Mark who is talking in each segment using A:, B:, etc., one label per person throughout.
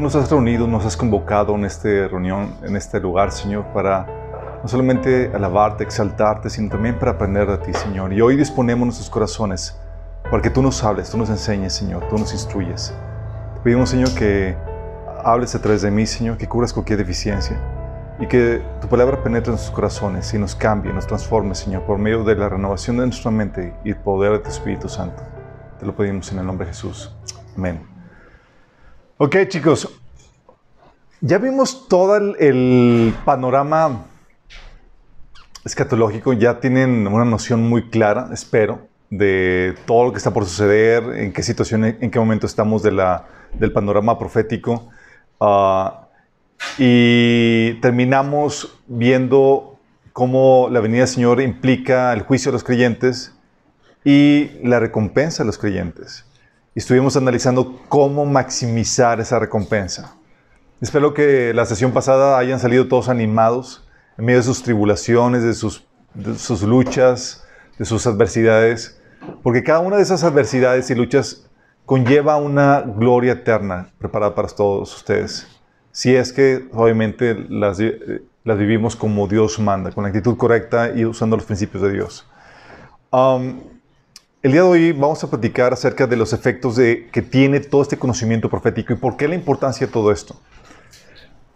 A: nos has reunido, nos has convocado en esta reunión, en este lugar, Señor, para no solamente alabarte, exaltarte, sino también para aprender de ti, Señor. Y hoy disponemos nuestros corazones para que tú nos hables, tú nos enseñes, Señor, tú nos instruyes. Te pedimos, Señor, que hables a través de mí, Señor, que cubras cualquier deficiencia y que tu palabra penetre en nuestros corazones y nos cambie, nos transforme, Señor, por medio de la renovación de nuestra mente y el poder de tu Espíritu Santo. Te lo pedimos en el nombre de Jesús. Amén. Ok, chicos, ya vimos todo el, panorama escatológico, ya tienen una noción muy clara, espero, de todo lo que está por suceder, en qué situación, en qué momento estamos del panorama profético. Ah, y terminamos viendo cómo la venida del Señor implica el juicio de los creyentes y la recompensa de los creyentes. Y estuvimos analizando cómo maximizar esa recompensa. Espero que la sesión pasada hayan salido todos animados en medio de sus tribulaciones, de sus, sus luchas, de sus adversidades, porque cada una de esas adversidades y luchas conlleva una gloria eterna preparada para todos ustedes si es que obviamente las, las, vivimos como Dios manda, con la actitud correcta y usando los principios de Dios. Um, el día de hoy vamos a platicar acerca de los efectos de, que tiene todo este conocimiento profético y por qué la importancia de todo esto.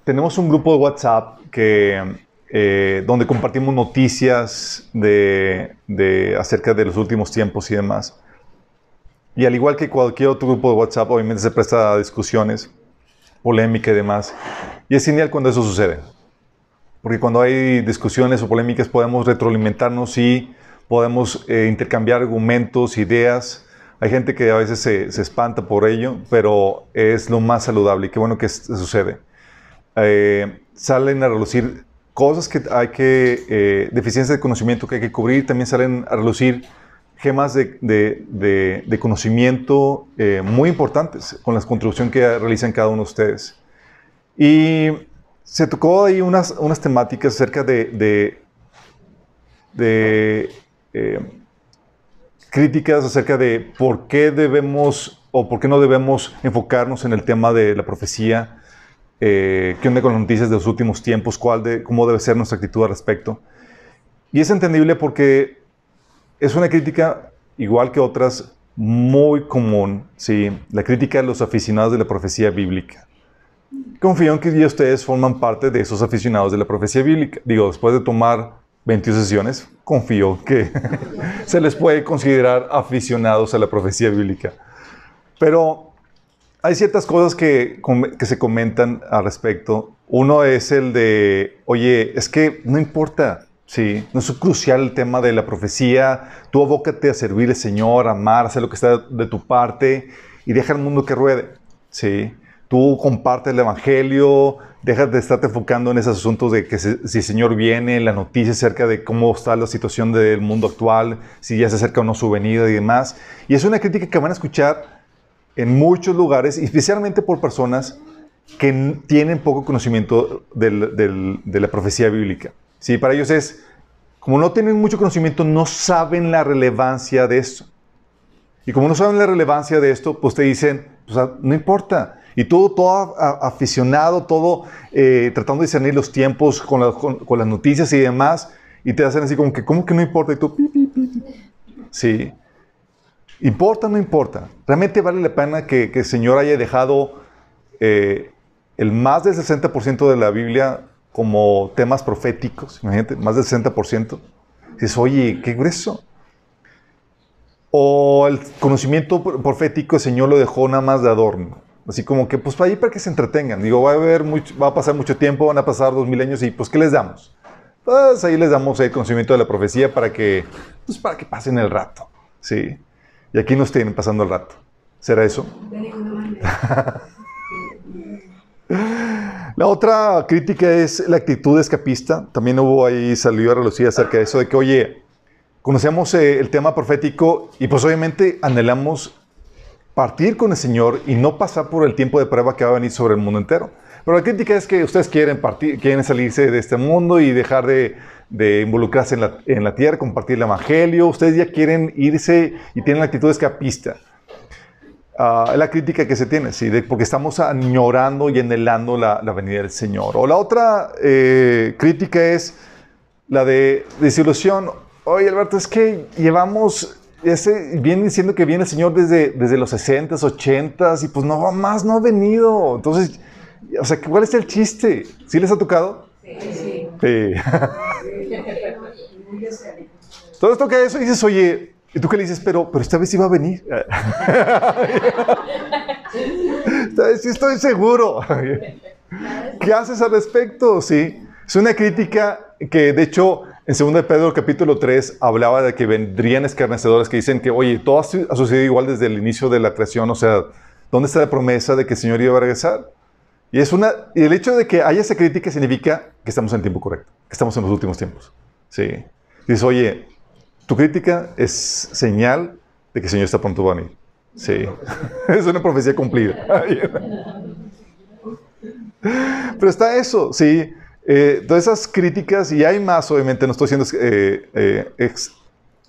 A: Tenemos un grupo de WhatsApp que, eh, donde compartimos noticias de, acerca de los últimos tiempos y demás. Y al igual que cualquier otro grupo de WhatsApp, obviamente se presta a discusiones polémica y demás. Y es genial cuando eso sucede. Porque cuando hay discusiones o polémicas podemos retroalimentarnos y podemos eh, intercambiar argumentos, ideas. Hay gente que a veces se, se, espanta por ello, pero es lo más saludable y qué bueno que sucede. Eh, salen a relucir cosas que hay que, eh, deficiencias de conocimiento que hay que cubrir, también salen a relucir gemas de, conocimiento eh, muy importantes con la contribución que realizan cada uno de ustedes. Y se tocó ahí unas, unas temáticas acerca de, de eh, críticas acerca de por qué debemos o por qué no debemos enfocarnos en el tema de la profecía, eh, qué onda con las noticias de los últimos tiempos, cuál de, cómo debe ser nuestra actitud al respecto. Y es entendible porque es una crítica, igual que otras, muy común, ¿sí? La crítica de los aficionados de la profecía bíblica. Confío en que ustedes forman parte de esos aficionados de la profecía bíblica. Digo, después de tomar 21 sesiones, confío que se les puede considerar aficionados a la profecía bíblica. Pero hay ciertas cosas que, que se comentan al respecto. Uno es el de, oye, es que no importa, Sí, no es crucial el tema de la profecía. Tú abócate a servir al Señor, amar, hacer lo que está de tu parte y deja el mundo que ruede. Sí, tú comparte el Evangelio, deja de estarte enfocando en esos asuntos de que si el Señor viene, la noticia acerca de cómo está la situación del mundo actual, si ya se acerca o no su venida y demás. Y es una crítica que van a escuchar en muchos lugares, especialmente por personas que tienen poco conocimiento de la profecía bíblica. Sí, para ellos es, como no tienen mucho conocimiento, no saben la relevancia de esto. Y como no saben la relevancia de esto, pues te dicen, pues, ah, no importa. Y todo, todo aficionado, todo eh, tratando de discernir los tiempos con, las noticias y demás, y te hacen así como que, ¿cómo que no importa? Y tú. Sí. ¿Importa o no importa? ¿Realmente vale la pena que, el Señor haya dejado eh, el más del 60% de la Biblia como temas proféticos, imagínate, más del 60%. Dices, oye, qué grueso. O el conocimiento profético el Señor lo dejó nada más de adorno. Así como que, pues, para ahí para que se entretengan. Digo, va a, haber mucho, va a pasar mucho tiempo, van a pasar dos milenios y, pues, ¿qué les damos? Pues ahí les damos el conocimiento de la profecía para que, pues, para que pasen el rato. Sí. Y aquí nos tienen pasando el rato. ¿Será eso? La otra crítica es la actitud escapista. También hubo ahí, salió a relucir acerca de eso, de que, oye, conocemos eh, el tema profético y pues obviamente anhelamos partir con el Señor y no pasar por el tiempo de prueba que va a venir sobre el mundo entero. Pero la crítica es que ustedes quieren, partir, quieren salirse de este mundo y dejar de, involucrarse en la, en la, tierra, compartir el Evangelio. Ustedes ya quieren irse y tienen la actitud escapista. ah, la crítica que se tiene, ¿sí? porque estamos añorando y anhelando la, la venida del Señor. O la otra eh, crítica es la de desilusión. Oye, Alberto, es que llevamos, ese, viene diciendo que viene el Señor desde, desde los 60s, 80s, y pues no, más no ha venido. Entonces, o sea, ¿cuál es el chiste? ¿Sí les ha tocado? Sí. sí. Todo esto que eso dices, oye, ¿y tú qué le dices? Pero, pero esta vez iba a venir. esta vez sí estoy seguro. ¿Qué haces al respecto? Sí. Es una crítica que, de hecho, en 2 de Pedro capítulo 3 hablaba de que vendrían escarnecedores que dicen que, oye, todo ha sucedido igual desde el inicio de la creación, o sea, ¿dónde está la promesa de que el Señor iba a regresar? Y, es una, y el hecho de que haya esa crítica significa que estamos en el tiempo correcto, que estamos en los últimos tiempos. Sí. Dices, oye, tu crítica es señal de que el Señor está pronto a venir. Sí. es una profecía cumplida. Pero está eso, sí. Eh, todas esas críticas, y hay más, obviamente, no estoy siendo eh,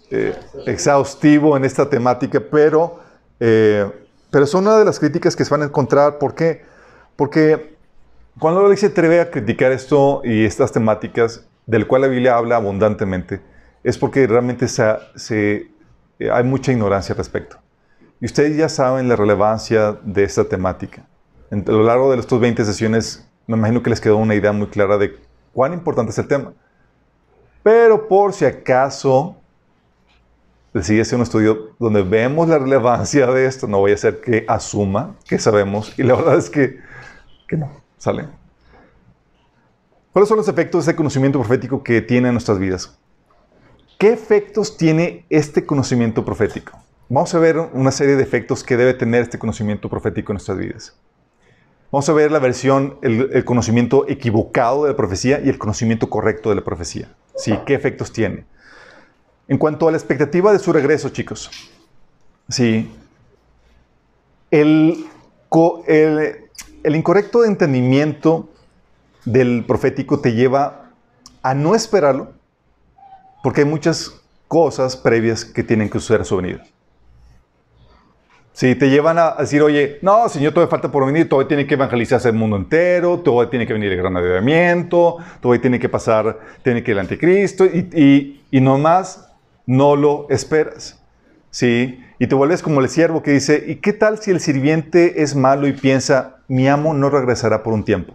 A: eh, exhaustivo en esta temática, pero, pero son una de las críticas que se van a encontrar. ¿Por qué? Porque cuando la iglesia se atreve a criticar esto y estas temáticas, del cual la Biblia habla abundantemente, es porque realmente se, hay mucha ignorancia al respecto. Y ustedes ya saben la relevancia de esta temática. a lo largo de estas 20 sesiones me imagino que les quedó una idea muy clara de cuán importante es el tema. Pero por si acaso decide hacer un estudio donde vemos la relevancia de esto, no voy a hacer que asuma que sabemos, y la verdad es que, que no, ¿sale? ¿Cuáles son los efectos de ese conocimiento profético que tiene en nuestras vidas? ¿Qué efectos tiene este conocimiento profético? Vamos a ver una serie de efectos que debe tener este conocimiento profético en nuestras vidas. Vamos a ver la versión, el, conocimiento equivocado de la profecía y el conocimiento correcto de la profecía. ¿Sí? ¿Qué efectos tiene? En cuanto a la expectativa de su regreso, chicos. Sí. El, el incorrecto entendimiento del profético te lleva a no esperarlo, porque hay muchas cosas previas que tienen que suceder a su venida. Si te llevan a decir, oye, no, Señor, todavía falta por venir, todavía tiene que evangelizarse el mundo entero, todavía tiene que venir el gran avivamiento, todavía tiene que pasar, tiene que el anticristo, y, y, y nomás no lo esperas. ¿Sí? Y te vuelves como el siervo que dice, ¿y qué tal si el sirviente es malo y piensa, mi amo no regresará por un tiempo?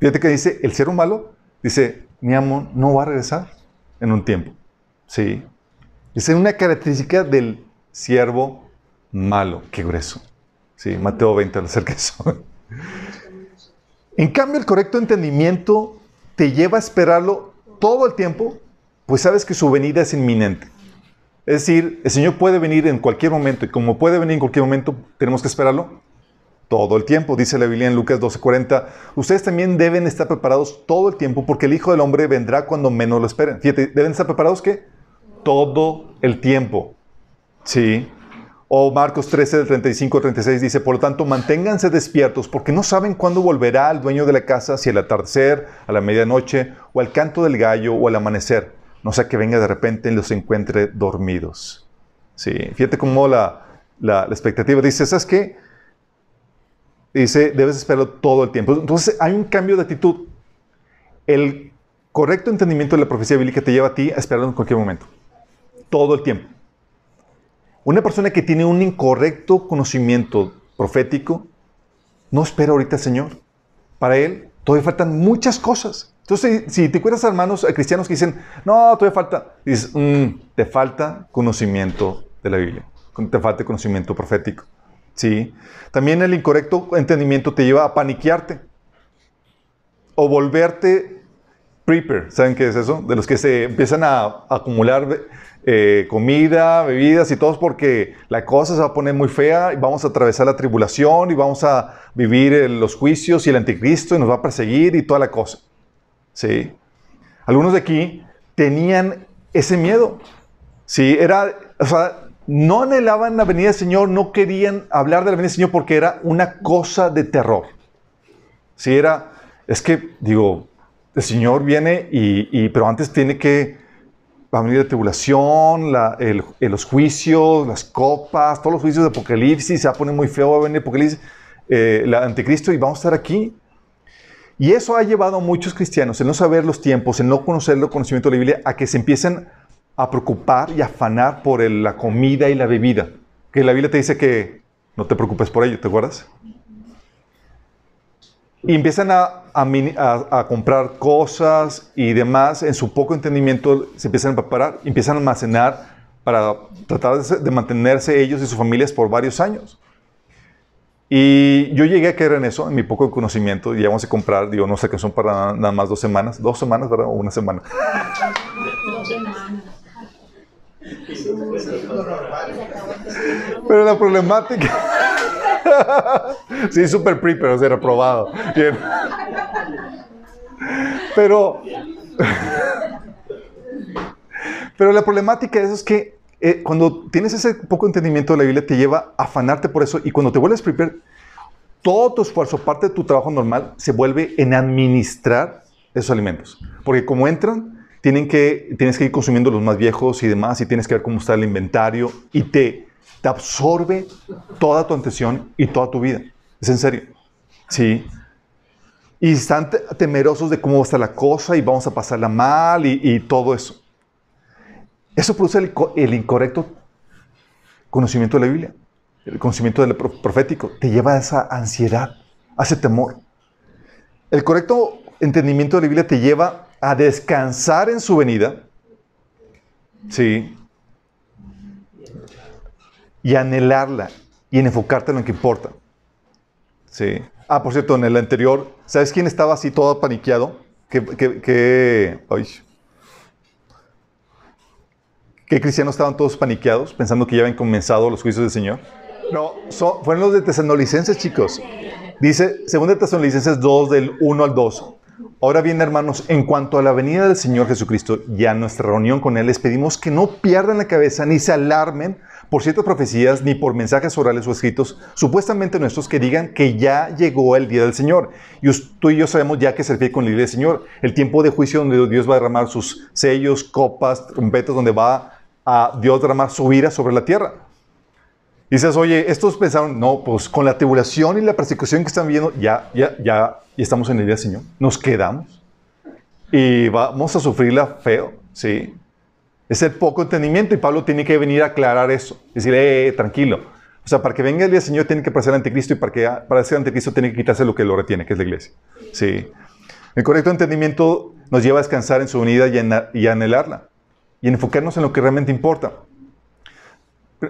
A: Fíjate que dice, el siervo malo, dice, mi amo no va a regresar en un tiempo. ¿Sí? Es una característica del siervo malo. Qué grueso. Sí, Mateo 20 acerca de eso. En cambio, el correcto entendimiento te lleva a esperarlo todo el tiempo, pues sabes que su venida es inminente. Es decir, el Señor puede venir en cualquier momento y como puede venir en cualquier momento, tenemos que esperarlo todo el tiempo. Dice la Biblia en Lucas 12:40, ustedes también deben estar preparados todo el tiempo porque el Hijo del Hombre vendrá cuando menos lo esperen. Fíjate, deben estar preparados ¿qué? Todo el tiempo. Sí. O Marcos 13, del 35 al 36 dice, por lo tanto, manténganse despiertos porque no saben cuándo volverá el dueño de la casa, si al atardecer, a la medianoche, o al canto del gallo, o al amanecer. No sea que venga de repente y los encuentre dormidos. Sí, fíjate cómo la, la, la expectativa dice, ¿sabes qué? Dice, debes esperarlo todo el tiempo. Entonces hay un cambio de actitud. El correcto entendimiento de la profecía bíblica te lleva a ti a esperarlo en cualquier momento. Todo el tiempo. Una persona que tiene un incorrecto conocimiento profético no espera ahorita al Señor. Para él todavía faltan muchas cosas. Entonces, si te encuentras hermanos cristianos que dicen, no, todavía falta, dices, mm, te falta conocimiento de la Biblia, te falta conocimiento profético. ¿Sí? También el incorrecto entendimiento te lleva a paniquearte o volverte prepper. ¿Saben qué es eso? De los que se empiezan a, acumular eh, comida, bebidas y todo porque la cosa se va a poner muy fea y vamos a atravesar la tribulación y vamos a vivir los juicios y el anticristo y nos va a perseguir y toda la cosa. ¿Sí? Algunos de aquí tenían ese miedo. Sí, era, o sea, no anhelaban la venida del Señor, no querían hablar de la venida del Señor porque era una cosa de terror. Si era, es que, digo, el Señor viene y, pero antes tiene que va a venir la tribulación, los juicios, las copas, todos los juicios de Apocalipsis, se va a poner muy feo, va a venir Apocalipsis, eh, el anticristo y vamos a estar aquí. Y eso ha llevado a muchos cristianos, el no saber los tiempos, el no conocer el conocimiento de la Biblia, a que se empiecen a preocupar y afanar por la comida y la bebida. Que la Biblia te dice que no te preocupes por ello, ¿te acuerdas? Y empiezan a, a a- a comprar cosas y demás, en su poco entendimiento se empiezan a preparar, empiezan a almacenar para tratar de, de mantenerse ellos y sus familias por varios años. Y yo llegué a caer en eso, en mi poco conocimiento, y llegamos a comprar, digo, no sé qué son para nada más dos semanas, dos semanas, ¿verdad? O una semana. Pero la problemática... sí, super pre, pero ser aprobado. Bien. Pero... pero la problemática de eso es que eh, cuando tienes ese poco entendimiento de la Biblia te lleva a afanarte por eso y cuando te vuelves prepare, todo tu esfuerzo, parte de tu trabajo normal, se vuelve en administrar esos alimentos. Porque como entran, tienen que, tienes que ir consumiendo los más viejos y demás, y tienes que ver cómo está el inventario, y te, te absorbe toda tu atención y toda tu vida. Es en serio. Sí. Y están te- temerosos de cómo va a estar la cosa y vamos a pasarla mal y, y todo eso. Eso produce el, el incorrecto conocimiento de la Biblia, el conocimiento del pro- profético. Te lleva a esa ansiedad, a ese temor. El correcto entendimiento de la Biblia te lleva a descansar en su venida. Sí. Y anhelarla y en enfocarte en lo que importa. Sí. Ah, por cierto, en el anterior, ¿sabes quién estaba así todo paniqueado? ¿Qué, qué, qué- ay. ¿Qué cristianos estaban todos paniqueados pensando que ya habían comenzado los juicios del Señor? No, fueron los de Tesalonicenses, chicos. Dice, según de Tesalonicenses 2, del 1 al 2. Ahora bien, hermanos, en cuanto a la venida del Señor Jesucristo y a nuestra reunión con Él, les pedimos que no pierdan la cabeza ni se alarmen por ciertas profecías ni por mensajes orales o escritos, supuestamente nuestros, que digan que ya llegó el día del Señor. Y tú y yo sabemos ya que se refiere con el día del Señor, el tiempo de juicio donde Dios va a derramar sus sellos, copas, trompetas, donde va a Dios derramar su ira sobre la tierra. Dices, oye, estos pensaron, no, pues con la tribulación y la persecución que están viendo, ya, ya, ya, ya estamos en el día Señor. Nos quedamos. Y vamos a sufrirla feo, ¿sí? Es el poco entendimiento y Pablo tiene que venir a aclarar eso. Decir, eh, tranquilo. O sea, para que venga el día del Señor tiene que el anticristo y para, que, para ser anticristo tiene que quitarse lo que lo retiene, que es la iglesia. Sí. El correcto entendimiento nos lleva a descansar en su unidad y, y anhelarla. Y en enfocarnos en lo que realmente importa.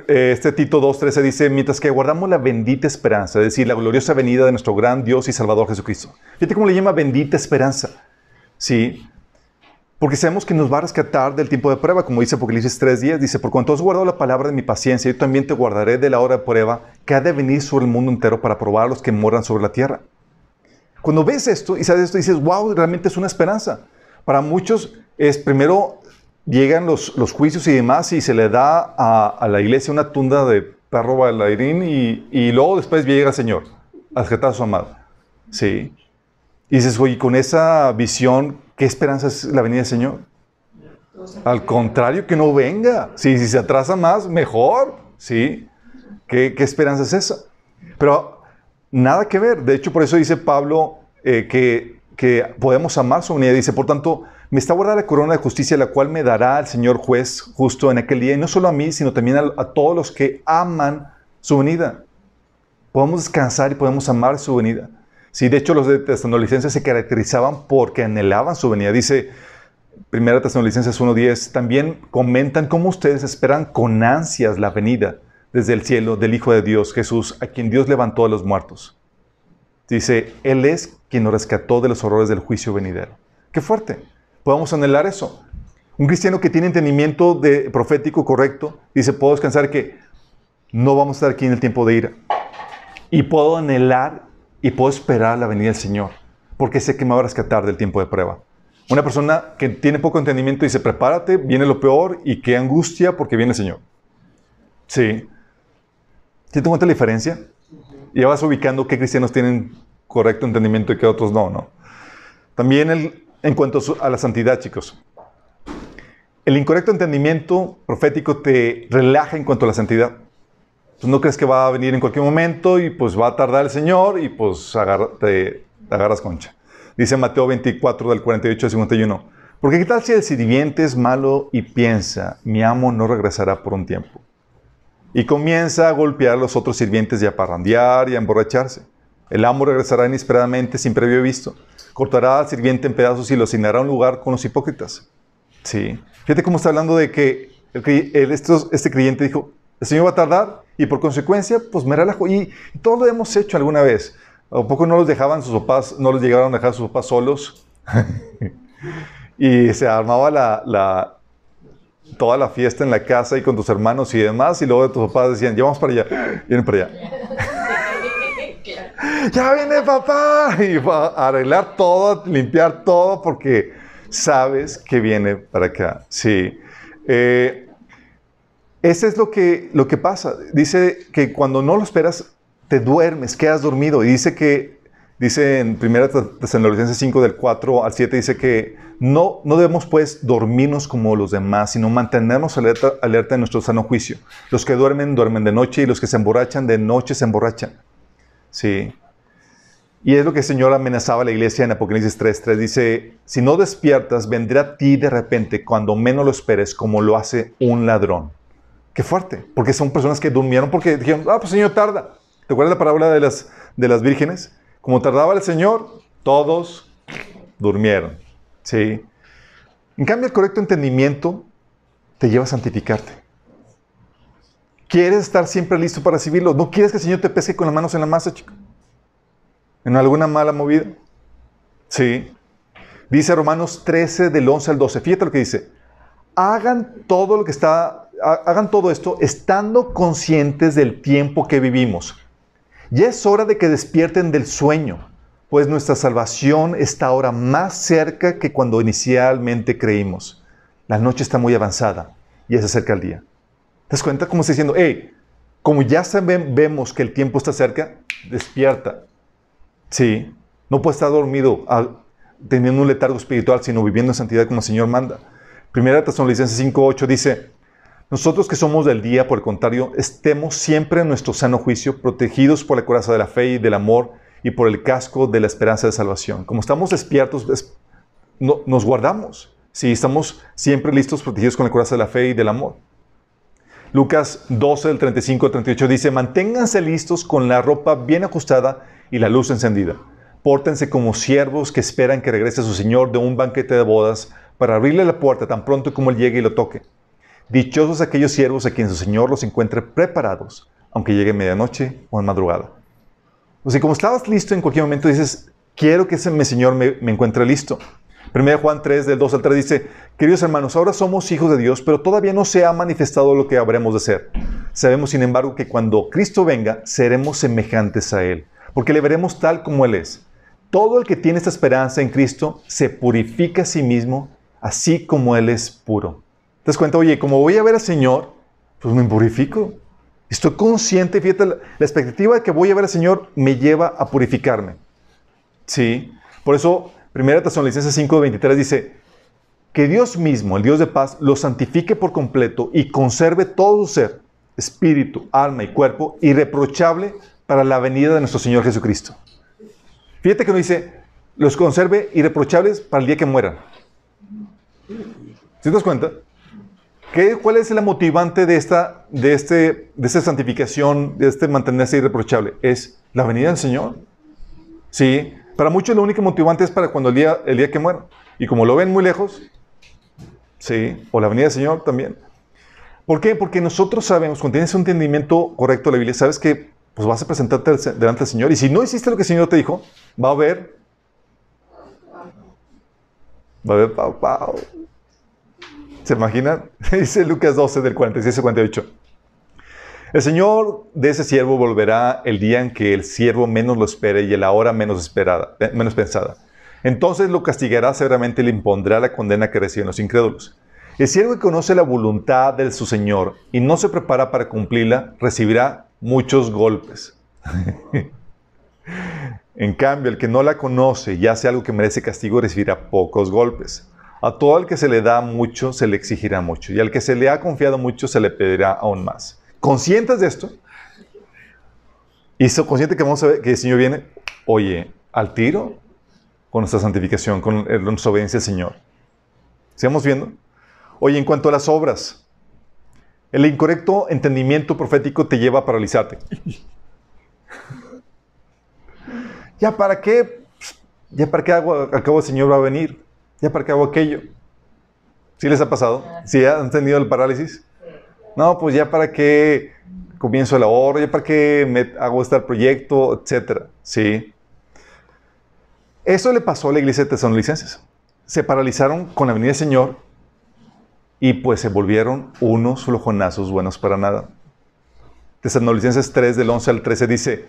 A: Eh, Este Tito 2.13 dice, mientras que guardamos la bendita esperanza, es decir, la gloriosa venida de nuestro gran Dios y Salvador Jesucristo. Fíjate cómo le llama bendita esperanza. Sí, porque sabemos que nos va a rescatar del tiempo de prueba, como dice Apocalipsis 3.10, dice, por cuanto has guardado la palabra de mi paciencia, yo también te guardaré de la hora de prueba que ha de venir sobre el mundo entero para probar a los que moran sobre la tierra. Cuando ves esto y sabes esto, dices, wow, realmente es una esperanza. Para muchos es primero llegan los, los juicios y demás y se le da a, a la iglesia una tunda de perro bailarín y, y luego después llega el Señor a rescatar a su amado. Sí. Y dices, oye, con esa visión, ¿qué esperanza es la venida del Señor? Al contrario, que no venga. Sí, si se atrasa más, mejor. Sí. ¿Qué, qué esperanza es esa? Pero nada que ver. De hecho, por eso dice Pablo eh, que, que podemos amar su venida. Dice, por tanto, me está guardada la corona de justicia, la cual me dará el Señor juez justo en aquel día. Y no solo a mí, sino también a, todos los que aman su venida. Podemos descansar y podemos amar su venida. Sí, de hecho, los de se caracterizaban porque anhelaban su venida. Dice Primera Tesalonicenses 1.10, también comentan cómo ustedes esperan con ansias la venida desde el cielo del Hijo de Dios, Jesús, a quien Dios levantó a los muertos. Dice, Él es quien nos rescató de los horrores del juicio venidero. Qué fuerte. Podemos anhelar eso. Un cristiano que tiene entendimiento de profético correcto, dice, puedo descansar que no vamos a estar aquí en el tiempo de ira. Y puedo anhelar y puedo esperar la venida del Señor, porque sé que me va a rescatar del tiempo de prueba. Una persona que tiene poco entendimiento dice, prepárate, viene lo peor y qué angustia porque viene el Señor. Sí. ¿Sí te cuenta la diferencia? Ya vas ubicando qué cristianos tienen correcto entendimiento y qué otros no, ¿no? También en cuanto a, la santidad, chicos. el incorrecto entendimiento profético te relaja en cuanto a la santidad. Tú no crees que va a venir en cualquier momento y pues va a tardar el Señor y pues te agarras concha. Dice Mateo 24 del 48 al 51. Porque qué tal si el sirviente es malo y piensa, mi amo no regresará por un tiempo. Y comienza a golpear a los otros sirvientes y a parrandear y a emborracharse. El amo regresará inesperadamente sin previo visto. Cortará al sirviente en pedazos y lo asignará a un lugar con los hipócritas. Sí. Fíjate cómo está hablando de que el, este creyente dijo, el Señor va a tardar y por consecuencia, pues me relajo. Y, todo lo hemos hecho alguna vez. ¿A poco no los dejaban sus papás, no los llegaron a dejar sus papás solos? y se armaba la, toda la fiesta en la casa y con tus hermanos y demás, y luego tus papás decían, ya vamos para allá, vienen para allá. ya viene papá, y va a arreglar todo, limpiar todo, porque sabes que viene para acá. Sí. Eh, ese es lo que, lo que pasa. Dice que cuando no lo esperas, te duermes, quedas dormido. Y dice que, dice en 1 Tesalonicenses 5 del 4 al 7, dice que no, no debemos pues dormirnos como los demás, sino mantenernos alerta, alerta en nuestro sano juicio. Los que duermen, duermen de noche y los que se emborrachan, de noche se emborrachan. Sí. Y es lo que el Señor amenazaba a la iglesia en Apocalipsis 3.3. Dice, si no despiertas, vendrá a ti de repente cuando menos lo esperes, como lo hace un ladrón. Qué fuerte, porque son personas que durmieron porque dijeron, ah, pues Señor tarda. ¿Te acuerdas la parábola de las, de las vírgenes? Como tardaba el Señor, todos durmieron. ¿Sí? En cambio, el correcto entendimiento te lleva a santificarte. Quieres estar siempre listo para recibirlo. No quieres que el Señor te pese con las manos en la masa, chico en alguna mala movida. Sí. Dice Romanos 13 del 11 al 12. Fíjate lo que dice. Hagan todo lo que está hagan todo esto estando conscientes del tiempo que vivimos. Ya es hora de que despierten del sueño, pues nuestra salvación está ahora más cerca que cuando inicialmente creímos. La noche está muy avanzada y ya se acerca el día. ¿Te das cuenta cómo está diciendo, hey, como ya vemos que el tiempo está cerca, despierta, Sí, no puede estar dormido teniendo un letargo espiritual, sino viviendo en santidad como el Señor manda. Primera Tesalonicenses 5.8 dice, nosotros que somos del día, por el contrario, estemos siempre en nuestro sano juicio, protegidos por la coraza de la fe y del amor y por el casco de la esperanza de salvación. Como estamos despiertos, nos guardamos. Sí, estamos siempre listos, protegidos con la coraza de la fe y del amor. Lucas 12, del 35 al 38 dice, manténganse listos con la ropa bien ajustada y la luz encendida. Pórtense como siervos que esperan que regrese su Señor de un banquete de bodas para abrirle la puerta tan pronto como Él llegue y lo toque. Dichosos aquellos siervos a quienes su Señor los encuentre preparados, aunque llegue medianoche o en madrugada. O sea, como estabas listo en cualquier momento, dices, quiero que ese mi Señor me, me encuentre listo. 1 Juan 3, del 2 al 3 dice, queridos hermanos, ahora somos hijos de Dios, pero todavía no se ha manifestado lo que habremos de ser. Sabemos, sin embargo, que cuando Cristo venga, seremos semejantes a Él porque le veremos tal como Él es. Todo el que tiene esta esperanza en Cristo se purifica a sí mismo, así como Él es puro. ¿Te das cuenta? Oye, como voy a ver al Señor, pues me purifico. Estoy consciente, fíjate, la, expectativa de que voy a ver al Señor me lleva a purificarme. Sí, por eso, 1 Tesalonicenses 5:23 dice, que Dios mismo, el Dios de paz, lo santifique por completo y conserve todo su ser, espíritu, alma y cuerpo, irreprochable para la venida de nuestro Señor Jesucristo. Fíjate que nos dice, los conserve irreprochables para el día que mueran. ¿Sí te das cuenta? ¿Qué, ¿Cuál es la motivante de esta, de, este, de esta santificación, de este mantenerse irreprochable? Es la venida del Señor. Sí, para muchos la única motivante es para cuando el día, el día que mueran. Y como lo ven muy lejos, sí, o la venida del Señor también. ¿Por qué? Porque nosotros sabemos, cuando tienes un entendimiento correcto de la Biblia, sabes que pues vas a presentarte delante del Señor. Y si no hiciste lo que el Señor te dijo, va a haber. Va a haber pau, pau. ¿Se imaginan? Dice Lucas 12, del 46 al 48. El Señor de ese siervo volverá el día en que el siervo menos lo espere y la hora menos, esperada, eh, menos pensada. Entonces lo castigará severamente y le impondrá la condena que reciben los incrédulos. El siervo que conoce la voluntad de su Señor y no se prepara para cumplirla, recibirá muchos golpes. en cambio, el que no la conoce y hace algo que merece castigo recibirá pocos golpes. A todo el que se le da mucho, se le exigirá mucho. Y al que se le ha confiado mucho, se le pedirá aún más. ¿Conscientes de esto? Y so, consciente que vamos a ver que el Señor viene, oye, al tiro con nuestra santificación, con nuestra obediencia al Señor. ¿Sigamos viendo? Oye, en cuanto a las obras, el incorrecto entendimiento profético te lleva a paralizarte. ¿Ya para qué? ¿Ya para qué hago? Al el Señor va a venir. ¿Ya para qué hago aquello? ¿Sí les ha pasado? ¿Sí han tenido el parálisis? No, pues ya para qué comienzo el ahorro, ya para qué me hago este proyecto, etcétera. Sí. Eso le pasó a la iglesia de Tesalonicenses. Se paralizaron con la venida del Señor y pues se volvieron unos flojonazos buenos para nada. Tesalonicenses 3 del 11 al 13 dice,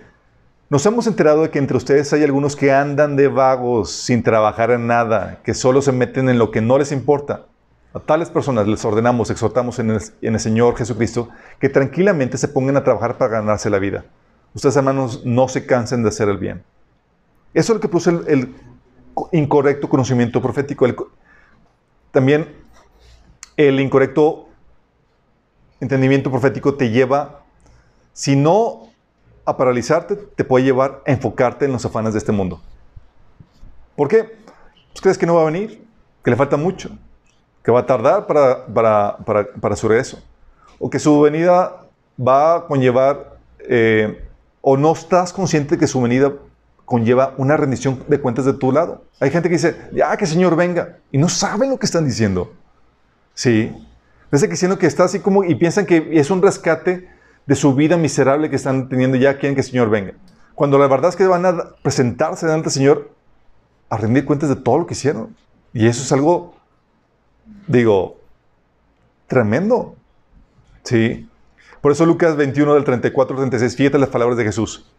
A: nos hemos enterado de que entre ustedes hay algunos que andan de vagos sin trabajar en nada, que solo se meten en lo que no les importa. A tales personas les ordenamos, exhortamos en el, Señor Jesucristo que tranquilamente se pongan a trabajar para ganarse la vida. Ustedes, hermanos, no se cansen de hacer el bien. Eso es lo que produce el, incorrecto conocimiento profético. también el incorrecto entendimiento profético te lleva, si no a paralizarte, te puede llevar a enfocarte en los afanes de este mundo. ¿Por qué? Pues crees que no va a venir, que le falta mucho, que va a tardar para, para, su regreso, o que su venida va a conllevar, eh, o no estás consciente que su venida conlleva una rendición de cuentas de tu lado. Hay gente que dice, ya que Señor venga, y no saben lo que están diciendo. Sí. Parece que diciendo que está así como, y piensan que es un rescate de su vida miserable que están teniendo, ya quieren que el Señor venga. Cuando la verdad es que van a presentarse delante del Señor a rendir cuentas de todo lo que hicieron. Y eso es algo, digo, tremendo. Sí. Por eso Lucas 21 del 34 al 36, fíjate las palabras de Jesús.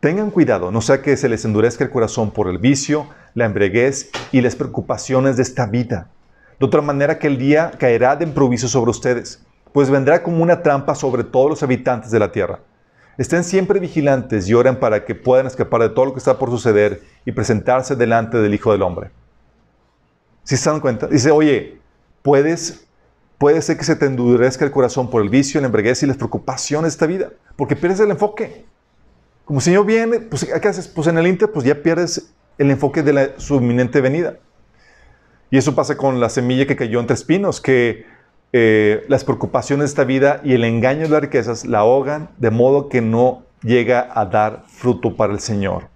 A: Tengan cuidado, no sea que se les endurezca el corazón por el vicio, la embriaguez y las preocupaciones de esta vida. De otra manera que el día caerá de improviso sobre ustedes, pues vendrá como una trampa sobre todos los habitantes de la tierra. Estén siempre vigilantes y oren para que puedan escapar de todo lo que está por suceder y presentarse delante del Hijo del Hombre. Si se dan cuenta? Dice, oye, puedes, puede ser que se te endurezca el corazón por el vicio, la embriaguez y las preocupaciones de esta vida, porque pierdes el enfoque. Como el Señor viene, pues ¿qué haces? Pues en el Inter, pues ya pierdes el enfoque de la, su inminente venida. Y eso pasa con la semilla que cayó entre espinos, que eh, las preocupaciones de esta vida y el engaño de las riquezas la ahogan de modo que no llega a dar fruto para el Señor.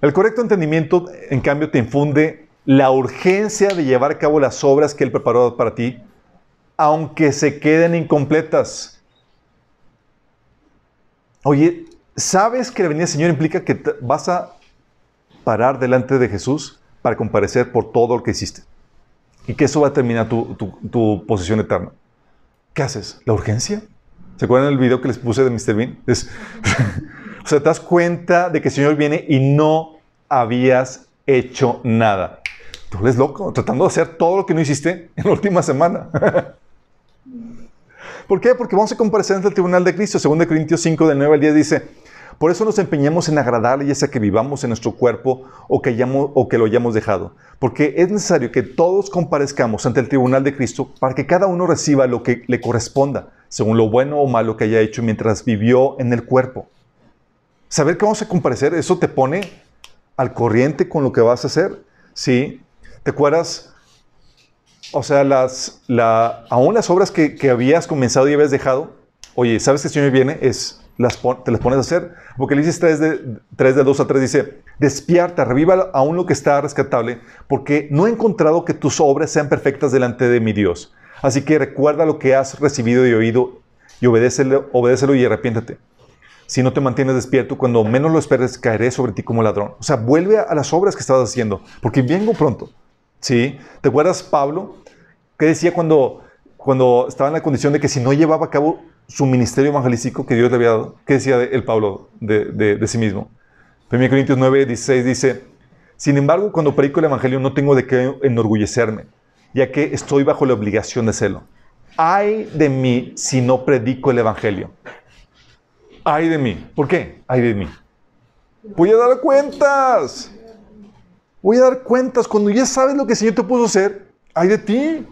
A: El correcto entendimiento, en cambio, te infunde la urgencia de llevar a cabo las obras que Él preparó para ti, aunque se queden incompletas. Oye, ¿sabes que la venida del Señor implica que vas a parar delante de Jesús para comparecer por todo lo que hiciste? Y que eso va a terminar tu, tu, posición eterna. ¿Qué haces? ¿La urgencia? ¿Se acuerdan del video que les puse de Mr. Bean? Es, o sea, te das cuenta de que el Señor viene y no habías hecho nada. Tú eres loco, tratando de hacer todo lo que no hiciste en la última semana. ¿Por qué? Porque vamos a comparecer ante el tribunal de Cristo. Según de Corintios 5, del 9 al 10 dice, por eso nos empeñamos en agradarle, ya sea que vivamos en nuestro cuerpo o que, hayamos, o que lo hayamos dejado. Porque es necesario que todos comparezcamos ante el tribunal de Cristo para que cada uno reciba lo que le corresponda, según lo bueno o malo que haya hecho mientras vivió en el cuerpo. Saber que vamos a comparecer, eso te pone al corriente con lo que vas a hacer. ¿Sí? ¿Te acuerdas? O sea, las, la, aún las obras que, que, habías comenzado y habías dejado, oye, ¿sabes que el Señor viene? Es, las, te las pones a hacer. Le 3 de, 3 de 2 a 3 dice, despierta, reviva aún lo que está rescatable, porque no he encontrado que tus obras sean perfectas delante de mi Dios. Así que recuerda lo que has recibido y oído y obedécelo, obedécelo y arrepiéntate. Si no te mantienes despierto, cuando menos lo esperes, caeré sobre ti como ladrón. O sea, vuelve a las obras que estabas haciendo, porque vengo pronto. ¿Sí? ¿Te acuerdas Pablo? ¿Qué decía cuando, cuando estaba en la condición de que si no llevaba a cabo su ministerio evangelístico que Dios le había dado? ¿Qué decía el Pablo de, de, sí mismo? 1 Corintios 9, 16 dice, Sin embargo, cuando predico el Evangelio no tengo de qué enorgullecerme, ya que estoy bajo la obligación de hacerlo. Ay de mí si no predico el Evangelio. Ay de mí. ¿Por qué? Ay de mí. Voy a dar cuentas. Voy a dar cuentas. Cuando ya sabes lo que el Señor te puso hacer, hay de ti.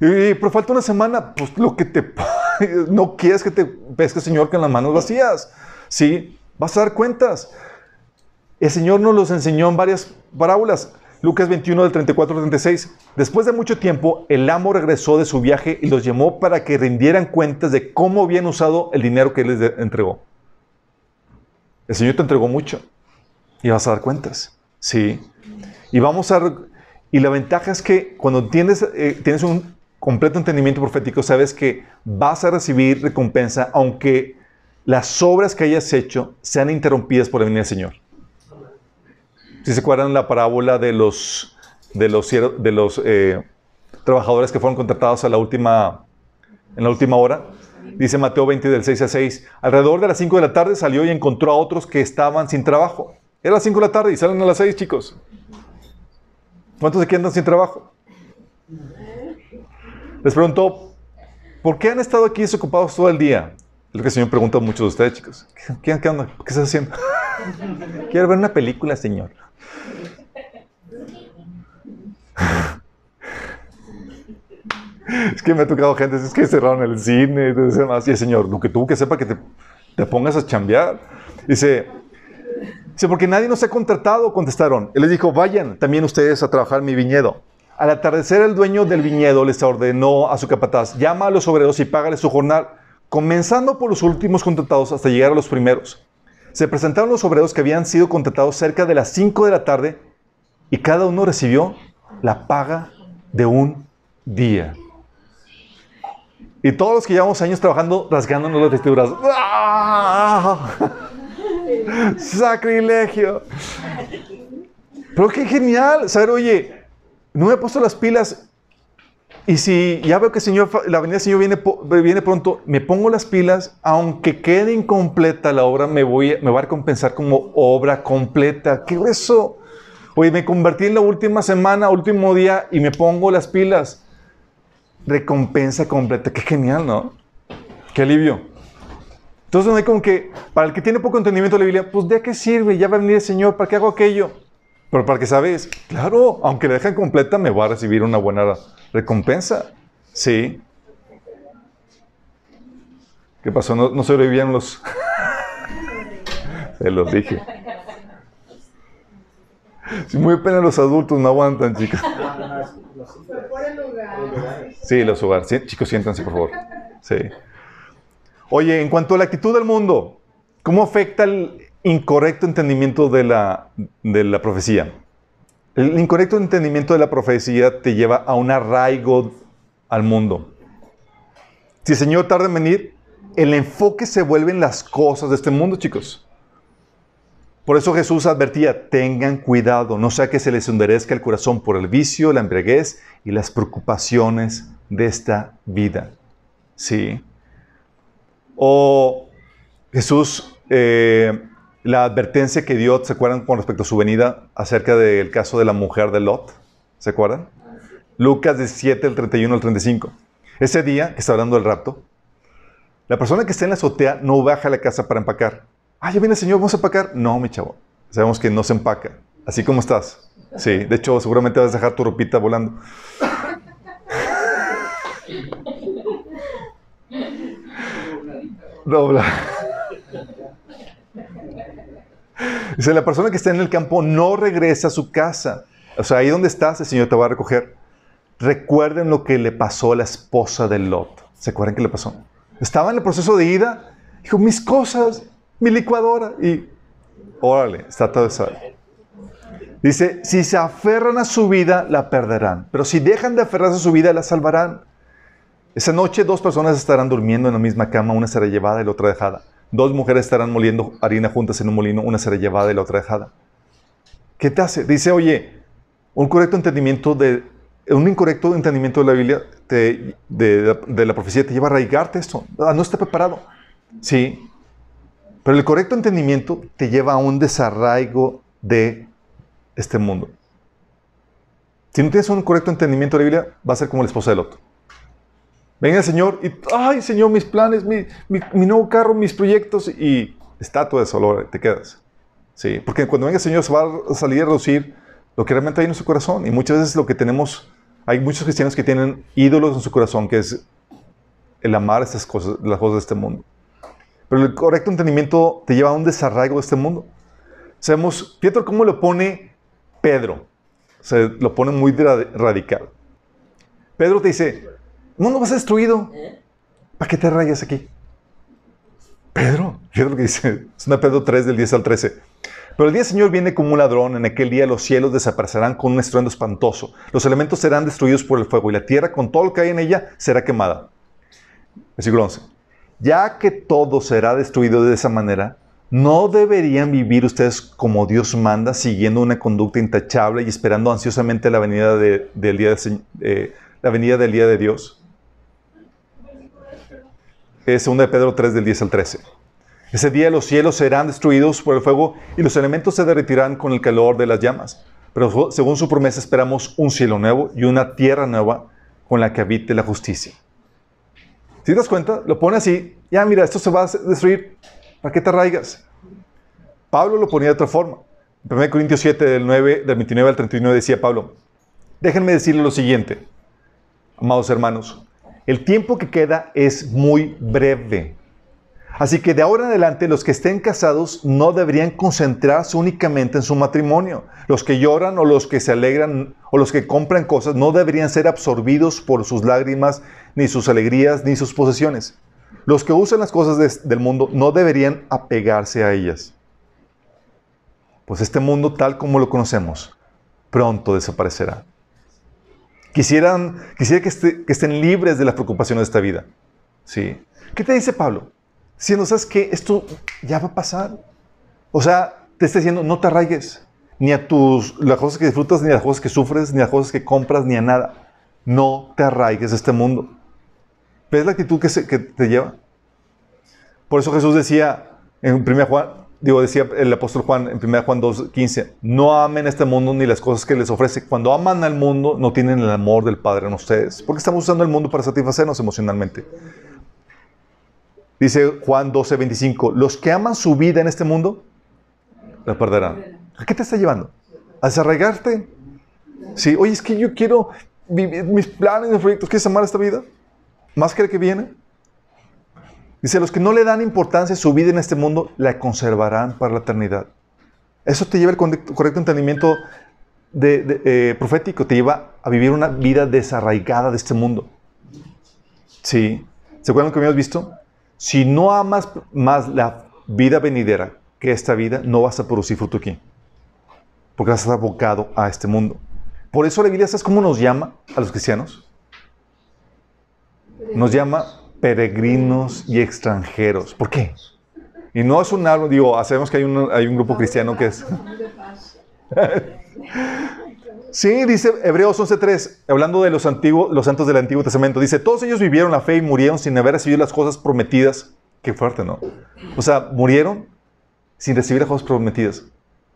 A: Y, pero falta una semana, pues lo que te... no quieres que te pesque, Señor, con las manos vacías. Sí, vas a dar cuentas. El Señor nos los enseñó en varias parábolas. Lucas 21 del 34 al 36. Después de mucho tiempo, el amo regresó de su viaje y los llamó para que rindieran cuentas de cómo habían usado el dinero que les entregó. El Señor te entregó mucho y vas a dar cuentas. Sí. Y vamos a... Y la ventaja es que cuando tienes, eh, tienes un completo entendimiento profético, sabes que vas a recibir recompensa aunque las obras que hayas hecho sean interrumpidas por el venir del Señor. Si se acuerdan la parábola de los, de los, de los eh, trabajadores que fueron contratados a la última, en la última hora, dice Mateo 20 del 6 a 6, alrededor de las 5 de la tarde salió y encontró a otros que estaban sin trabajo. Era las 5 de la tarde y salen a las 6, chicos. ¿Cuántos aquí andan sin trabajo? Les preguntó, ¿por qué han estado aquí desocupados todo el día? Es lo que el Señor pregunta a muchos de ustedes, chicos. ¿Qué, qué? ¿Qué estás haciendo? Quiero ver una película, Señor. es que me ha tocado gente, es que cerraron el cine, y el Señor, lo que tuvo que sepa que te, te pongas a chambear. Dice, dice, porque nadie nos ha contratado, contestaron. Él les dijo, vayan también ustedes a trabajar mi viñedo. Al atardecer, el dueño del viñedo les ordenó a su capataz, llama a los obreros y págale su jornal, comenzando por los últimos contratados hasta llegar a los primeros. Se presentaron los obreros que habían sido contratados cerca de las 5 de la tarde y cada uno recibió la paga de un día. Y todos los que llevamos años trabajando rasgándonos las vestiduras. ¡Ah! ¡Sacrilegio! Pero qué genial saber, oye, no me he puesto las pilas. Y si ya veo que Señor, la venida del Señor viene, viene pronto, me pongo las pilas, aunque quede incompleta la obra, me, voy, me va a recompensar como obra completa. ¿Qué eso? Oye, me convertí en la última semana, último día, y me pongo las pilas. Recompensa completa. Qué genial, ¿no? Qué alivio. Entonces no hay como que, para el que tiene poco entendimiento de la Biblia, pues ¿de qué sirve? Ya va a venir el Señor, ¿para qué hago aquello? Pero para que sabes, claro, aunque la dejen completa, me va a recibir una buena recompensa. Sí. ¿Qué pasó? ¿No, no sobrevivían los...? Se los dije. Muy pena los adultos no aguantan, chicos. Sí, los hogares. Chicos, siéntanse, por favor. Sí. Oye, en cuanto a la actitud del mundo, ¿cómo afecta el, incorrecto entendimiento de la, de la profecía. El incorrecto entendimiento de la profecía te lleva a un arraigo al mundo. Si el Señor tarda en venir, el enfoque se vuelve en las cosas de este mundo, chicos. Por eso Jesús advertía, tengan cuidado, no sea que se les enderezca el corazón por el vicio, la embriaguez y las preocupaciones de esta vida. ¿Sí? O Jesús eh, la advertencia que dio, ¿se acuerdan con respecto a su venida acerca del caso de la mujer de Lot? ¿Se acuerdan? Lucas 17, el 31 al 35. Ese día, que está hablando del rapto, la persona que está en la azotea no baja a la casa para empacar. Ah, ya viene el Señor, vamos a empacar. No, mi chavo. Sabemos que no se empaca. Así como estás. Sí, de hecho, seguramente vas a dejar tu ropita volando. Dobla. Dice, la persona que está en el campo no regresa a su casa. O sea, ahí donde estás, el Señor te va a recoger. Recuerden lo que le pasó a la esposa de Lot. ¿Se acuerdan qué le pasó? Estaba en el proceso de ida. Dijo, mis cosas, mi licuadora. Y, órale, está todo eso. Dice, si se aferran a su vida, la perderán. Pero si dejan de aferrarse a su vida, la salvarán. Esa noche dos personas estarán durmiendo en la misma cama, una será llevada y la otra dejada. Dos mujeres estarán moliendo harina juntas en un molino, una será llevada y la otra dejada. ¿Qué te hace? Dice, oye, un correcto entendimiento de, un incorrecto entendimiento de la Biblia, de, la profecía, te lleva a arraigarte esto, a no estar preparado. Sí, pero el correcto entendimiento te lleva a un desarraigo de este mundo. Si no tienes un correcto entendimiento de la Biblia, va a ser como la esposa del otro. Venga Señor y, ay Señor, mis planes, mi, nuevo carro, mis proyectos y estatua de dolor, te quedas. ¿sí? Porque cuando venga el Señor se va a salir a reducir lo que realmente hay en nuestro corazón. Y muchas veces lo que tenemos, hay muchos cristianos que tienen ídolos en su corazón, que es el amar estas cosas, las cosas de este mundo. Pero el correcto entendimiento te lleva a un desarraigo de este mundo. Sabemos, fíjate cómo lo pone Pedro. Se lo pone muy radical. Pedro te dice, el mundo va a ser destruido. ¿Para qué te rayas aquí? Pedro, fíjate lo que dice. Es una Pedro 3 del 10 al 13. Pero el día del Señor viene como un ladrón. En aquel día los cielos desaparecerán con un estruendo espantoso. Los elementos serán destruidos por el fuego y la tierra con todo lo que hay en ella será quemada. Versículo 11. Ya que todo será destruido de esa manera, ¿no deberían vivir ustedes como Dios manda, siguiendo una conducta intachable y esperando ansiosamente la venida, del, día de, eh, la venida del día de Dios? Es 2 de Pedro 3 del 10 al 13. Ese día los cielos serán destruidos por el fuego y los elementos se derretirán con el calor de las llamas. Pero según su promesa esperamos un cielo nuevo y una tierra nueva con la que habite la justicia. Si te das cuenta, lo pone así, ya mira, esto se va a destruir, ¿para qué te arraigas? Pablo lo ponía de otra forma. En 1 Corintios 7, del, 9, del 29 al 39 decía Pablo, déjenme decirle lo siguiente, amados hermanos, el tiempo que queda es muy breve. Así que de ahora en adelante los que estén casados no deberían concentrarse únicamente en su matrimonio. Los que lloran o los que se alegran o los que compran cosas no deberían ser absorbidos por sus lágrimas, ni sus alegrías, ni sus posesiones. Los que usan las cosas del mundo no deberían apegarse a ellas. Pues este mundo tal como lo conocemos pronto desaparecerá. Quisieran, quisiera que, que estén libres de las preocupaciones de esta vida. ¿Sí? ¿Qué te dice Pablo? no ¿sabes qué? Esto ya va a pasar. O sea, te está diciendo, no te arraigues. Ni a tus, las cosas que disfrutas, ni a las cosas que sufres, ni a las cosas que compras, ni a nada. No te arraigues a este mundo. ¿Ves la actitud que, que te lleva? Por eso Jesús decía en 1 Juan, digo, decía el apóstol Juan en 1 Juan 2.15, no amen este mundo ni las cosas que les ofrece. Cuando aman al mundo, no tienen el amor del Padre en ustedes. Porque estamos usando el mundo para satisfacernos emocionalmente. Dice Juan 12, 25, los que aman su vida en este mundo, la perderán. ¿A qué te está llevando? ¿A desarraigarte? Sí, oye, es que yo quiero vivir mis planes, mis proyectos. ¿Quieres amar esta vida? ¿Más que el que viene? Dice, los que no le dan importancia a su vida en este mundo, la conservarán para la eternidad. Eso te lleva al correcto entendimiento de, eh, profético, te lleva a vivir una vida desarraigada de este mundo. Sí. ¿Se acuerdan lo que habíamos visto? Si no amas más la vida venidera que esta vida, no vas a producir fruto aquí. Porque vas a estar abocado a este mundo. Por eso la Biblia, ¿sabes cómo nos llama a los cristianos? Nos llama peregrinos y extranjeros. ¿Por qué? Y no es un árbol, digo, sabemos que hay un, hay un grupo cristiano que es... Sí, dice Hebreos 11.3, hablando de los, antiguos, los santos del Antiguo Testamento, dice, todos ellos vivieron la fe y murieron sin haber recibido las cosas prometidas. Qué fuerte, ¿no? O sea, murieron sin recibir las cosas prometidas,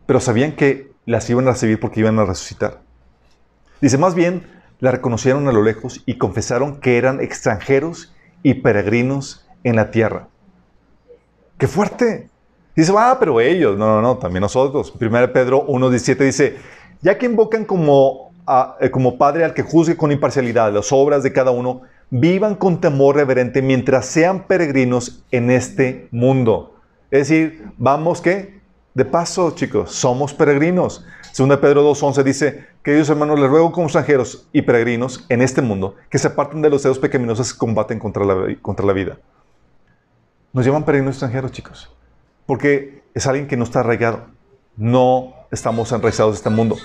A: pero sabían que las iban a recibir porque iban a resucitar. Dice, más bien, la reconocieron a lo lejos y confesaron que eran extranjeros y peregrinos en la tierra. ¡Qué fuerte! Dice, ah, pero ellos, no, no, no, también nosotros. 1 Pedro 1.17 dice, ya que invocan como, eh, como Padre al que juzgue con imparcialidad las obras de cada uno, vivan con temor reverente mientras sean peregrinos en este mundo. Es decir, vamos que, de paso, chicos, somos peregrinos. Segunda Pedro 2.11 dice, queridos hermanos, les ruego como extranjeros y peregrinos en este mundo, que se aparten de los dedos pecaminosos que combaten contra la, contra la vida. Nos llaman peregrinos extranjeros, chicos, porque es alguien que no está arraigado. No estamos enraizados en este mundo.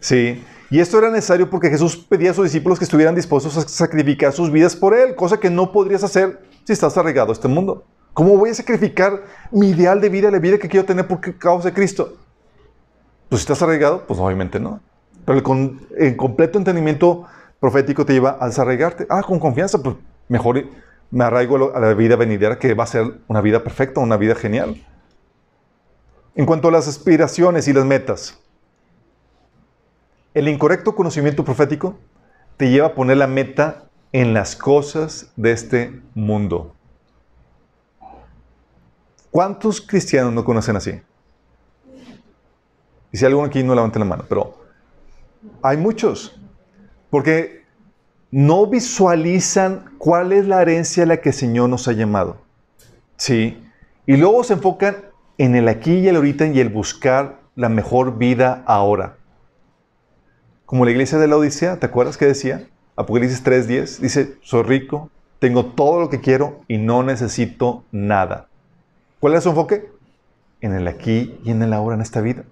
A: Sí. Y esto era necesario porque Jesús pedía a sus discípulos que estuvieran dispuestos a sacrificar sus vidas por Él, cosa que no podrías hacer si estás arraigado a este mundo. ¿Cómo voy a sacrificar mi ideal de vida, la vida que quiero tener por causa de Cristo? Pues si estás arraigado, pues obviamente no. Pero el, completo entendimiento profético te lleva a desarraigarte. Ah, con confianza, pues mejor me arraigo a la vida venidera que va a ser una vida perfecta, una vida genial. En cuanto a las aspiraciones y las metas, el incorrecto conocimiento profético te lleva a poner la meta en las cosas de este mundo. ¿Cuántos cristianos no conocen así? Y si hay alguno aquí, no levante la mano, pero hay muchos. Porque no visualizan cuál es la herencia a la que el Señor nos ha llamado. ¿Sí? Y luego se enfocan en el aquí y el ahorita y el buscar la mejor vida ahora. Como la iglesia de la Odisea, ¿te acuerdas que decía? Apocalipsis 3:10 dice, soy rico, tengo todo lo que quiero y no necesito nada. ¿Cuál es su enfoque? En el aquí y en el ahora en esta vida.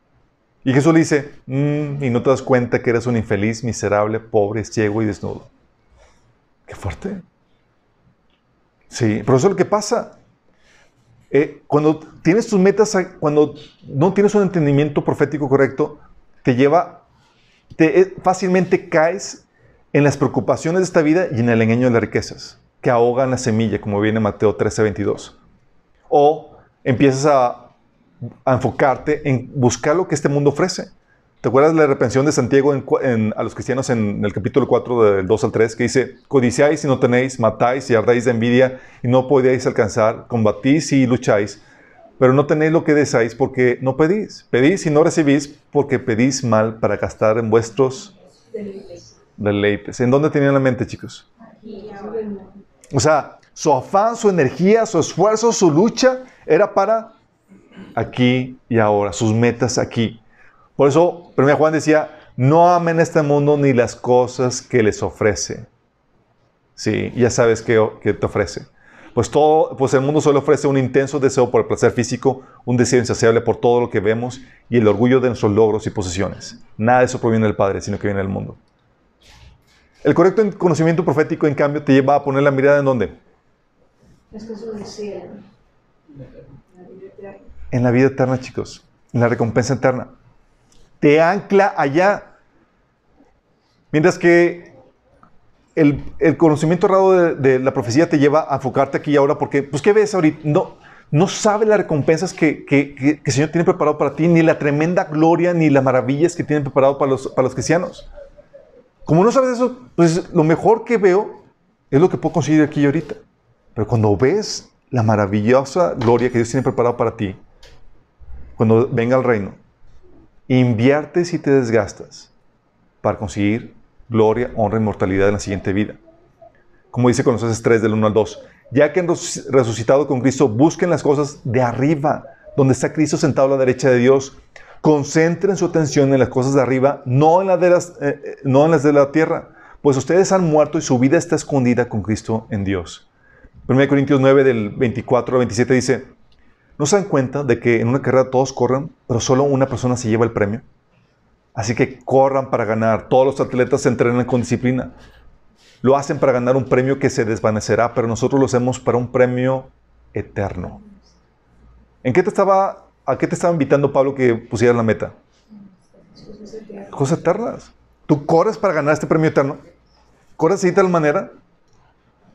A: Y Jesús le dice, mm, y no te das cuenta que eres un infeliz, miserable, pobre, ciego y desnudo. Qué fuerte. Sí, pero eso es lo que pasa. Eh, cuando tienes tus metas, cuando no tienes un entendimiento profético correcto, te lleva, te, eh, fácilmente caes en las preocupaciones de esta vida y en el engaño de las riquezas, que ahogan la semilla, como viene Mateo 13, 22. O empiezas a a enfocarte en buscar lo que este mundo ofrece. ¿Te acuerdas de la reprensión de Santiago a los cristianos en el capítulo 4 del 2 al 3 que dice, codiciáis y no tenéis, matáis y ardáis de envidia y no podéis alcanzar, combatís y lucháis, pero no tenéis lo que deseáis porque no pedís. Pedís y no recibís porque pedís mal para gastar en vuestros deleites. ¿En dónde tenían la mente, chicos? O sea, su afán, su energía, su esfuerzo, su lucha era para aquí y ahora, sus metas aquí. Por eso, 1 Juan decía, no amen este mundo ni las cosas que les ofrece. Sí, ya sabes qué, te ofrece. Pues, todo, pues el mundo solo ofrece un intenso deseo por el placer físico, un deseo insaciable por todo lo que vemos y el orgullo de nuestros logros y posesiones. Nada de eso proviene del Padre, sino que viene del mundo. El correcto conocimiento profético, en cambio, te lleva a poner la mirada en dónde? En la vida eterna, chicos, en la recompensa eterna. Te ancla allá. Mientras que el, conocimiento errado de, la profecía te lleva a enfocarte aquí y ahora, porque, pues, ¿qué ves ahorita? No, no sabes las recompensas que, que, el Señor tiene preparado para ti, ni la tremenda gloria, ni las maravillas que tiene preparado para los, para los cristianos. Como no sabes eso, pues lo mejor que veo es lo que puedo conseguir aquí y ahorita. Pero cuando ves la maravillosa gloria que Dios tiene preparado para ti, cuando venga el reino, inviertes y te desgastas para conseguir gloria, honra y mortalidad en la siguiente vida. Como dice Colosenses 3 del 1 al 2, ya que han resucitado con Cristo, busquen las cosas de arriba, donde está Cristo sentado a la derecha de Dios. Concentren su atención en las cosas de arriba, no en, las de, las, eh, eh, no en las de la tierra, pues ustedes han muerto y su vida está escondida con Cristo en Dios. 1 Corintios 9 del 24 al 27 dice, ¿No se dan cuenta de que en una carrera todos corren, pero solo una persona se lleva el premio? Así que corran para ganar. Todos los atletas se entrenan con disciplina. Lo hacen para ganar un premio que se desvanecerá, pero nosotros lo hacemos para un premio eterno. ¿En qué te ¿A qué te estaba invitando Pablo que pusieras la meta? Cosas eternas. ¿Tú corres para ganar este premio eterno? ¿Corres de tal manera?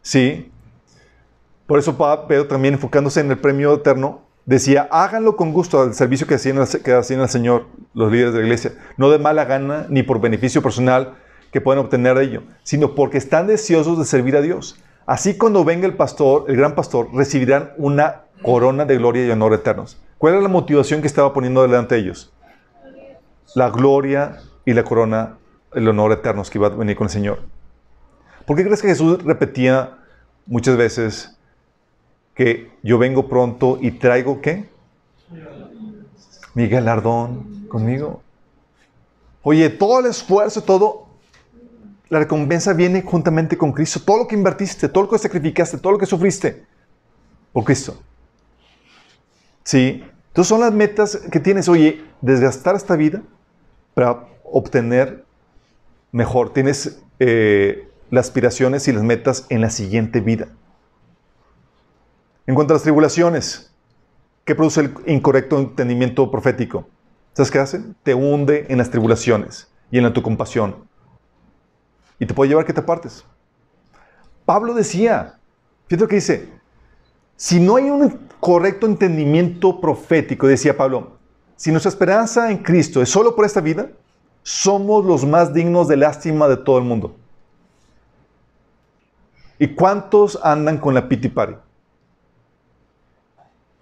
A: Sí. Por eso Pedro también enfocándose en el premio eterno, decía, háganlo con gusto al servicio que hacían, que hacían al Señor los líderes de la iglesia, no de mala gana ni por beneficio personal que puedan obtener de ello, sino porque están deseosos de servir a Dios. Así cuando venga el pastor, el gran pastor, recibirán una corona de gloria y honor eternos. ¿Cuál era la motivación que estaba poniendo delante de ellos? La gloria y la corona, el honor eternos que iba a venir con el Señor. ¿Por qué crees que Jesús repetía muchas veces que yo vengo pronto y traigo qué? Mi galardón conmigo. Oye, todo el esfuerzo, todo, la recompensa viene juntamente con Cristo. Todo lo que invertiste, todo lo que sacrificaste, todo lo que sufriste por Cristo. Sí. Entonces son las metas que tienes. Oye, desgastar esta vida para obtener mejor. Tienes eh, las aspiraciones y las metas en la siguiente vida. En cuanto a las tribulaciones, ¿qué produce el incorrecto entendimiento profético? ¿Sabes qué hace? Te hunde en las tribulaciones y en la tu compasión. Y te puede llevar que te apartes. Pablo decía, fíjate lo que dice, si no hay un correcto entendimiento profético, decía Pablo, si nuestra esperanza en Cristo es solo por esta vida, somos los más dignos de lástima de todo el mundo. ¿Y cuántos andan con la piti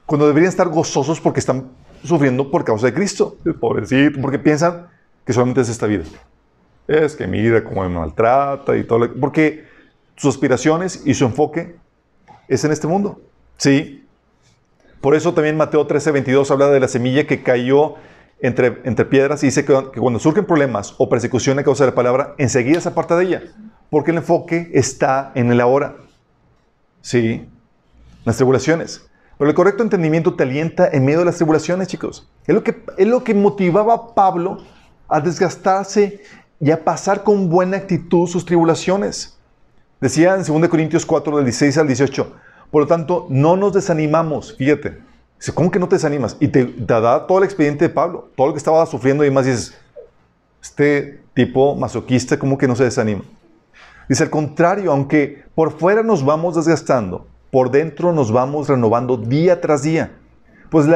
A: cuando deberían estar gozosos porque están sufriendo por causa de Cristo. Pobrecito, porque piensan que solamente es esta vida. Es que mira cómo me maltrata y todo. Lo, porque sus aspiraciones y su enfoque es en este mundo. Sí. Por eso también Mateo 13, 22 habla de la semilla que cayó entre, entre piedras y dice que, cuando surgen problemas o persecución a causa de la palabra, enseguida se aparta de ella. Porque el enfoque está en el ahora. Sí. Las tribulaciones. Pero el correcto entendimiento te alienta en medio de las tribulaciones, chicos. Es lo que, es lo que motivaba a Pablo a desgastarse y a pasar con buena actitud sus tribulaciones. Decía en 2 Corintios 4, del 16 al 18, por lo tanto, no nos desanimamos, fíjate. Dice, ¿cómo que no te desanimas? Y te, da todo el expediente de Pablo, todo lo que estaba sufriendo y más dices, este tipo masoquista, ¿cómo que no se desanima? Dice, al contrario, aunque por fuera nos vamos desgastando, por dentro nos vamos renovando día tras día. Pues,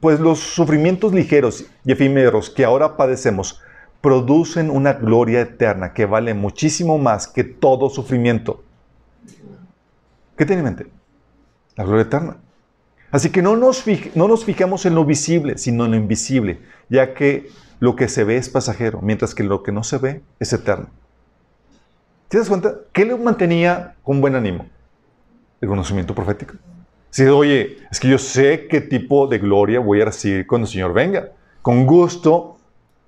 A: pues los sufrimientos ligeros y efímeros que ahora padecemos producen una gloria eterna que vale muchísimo más que todo sufrimiento. ¿Qué tiene en mente? La gloria eterna. Así que no nos, no nos fijamos en lo visible, sino en lo invisible, ya que lo que se ve es pasajero, mientras que lo que no se ve es eterno. ¿Te das cuenta? ¿Qué le mantenía con buen ánimo? El conocimiento profético. Si, oye, es que yo sé qué tipo de gloria voy a recibir cuando el Señor venga. Con gusto,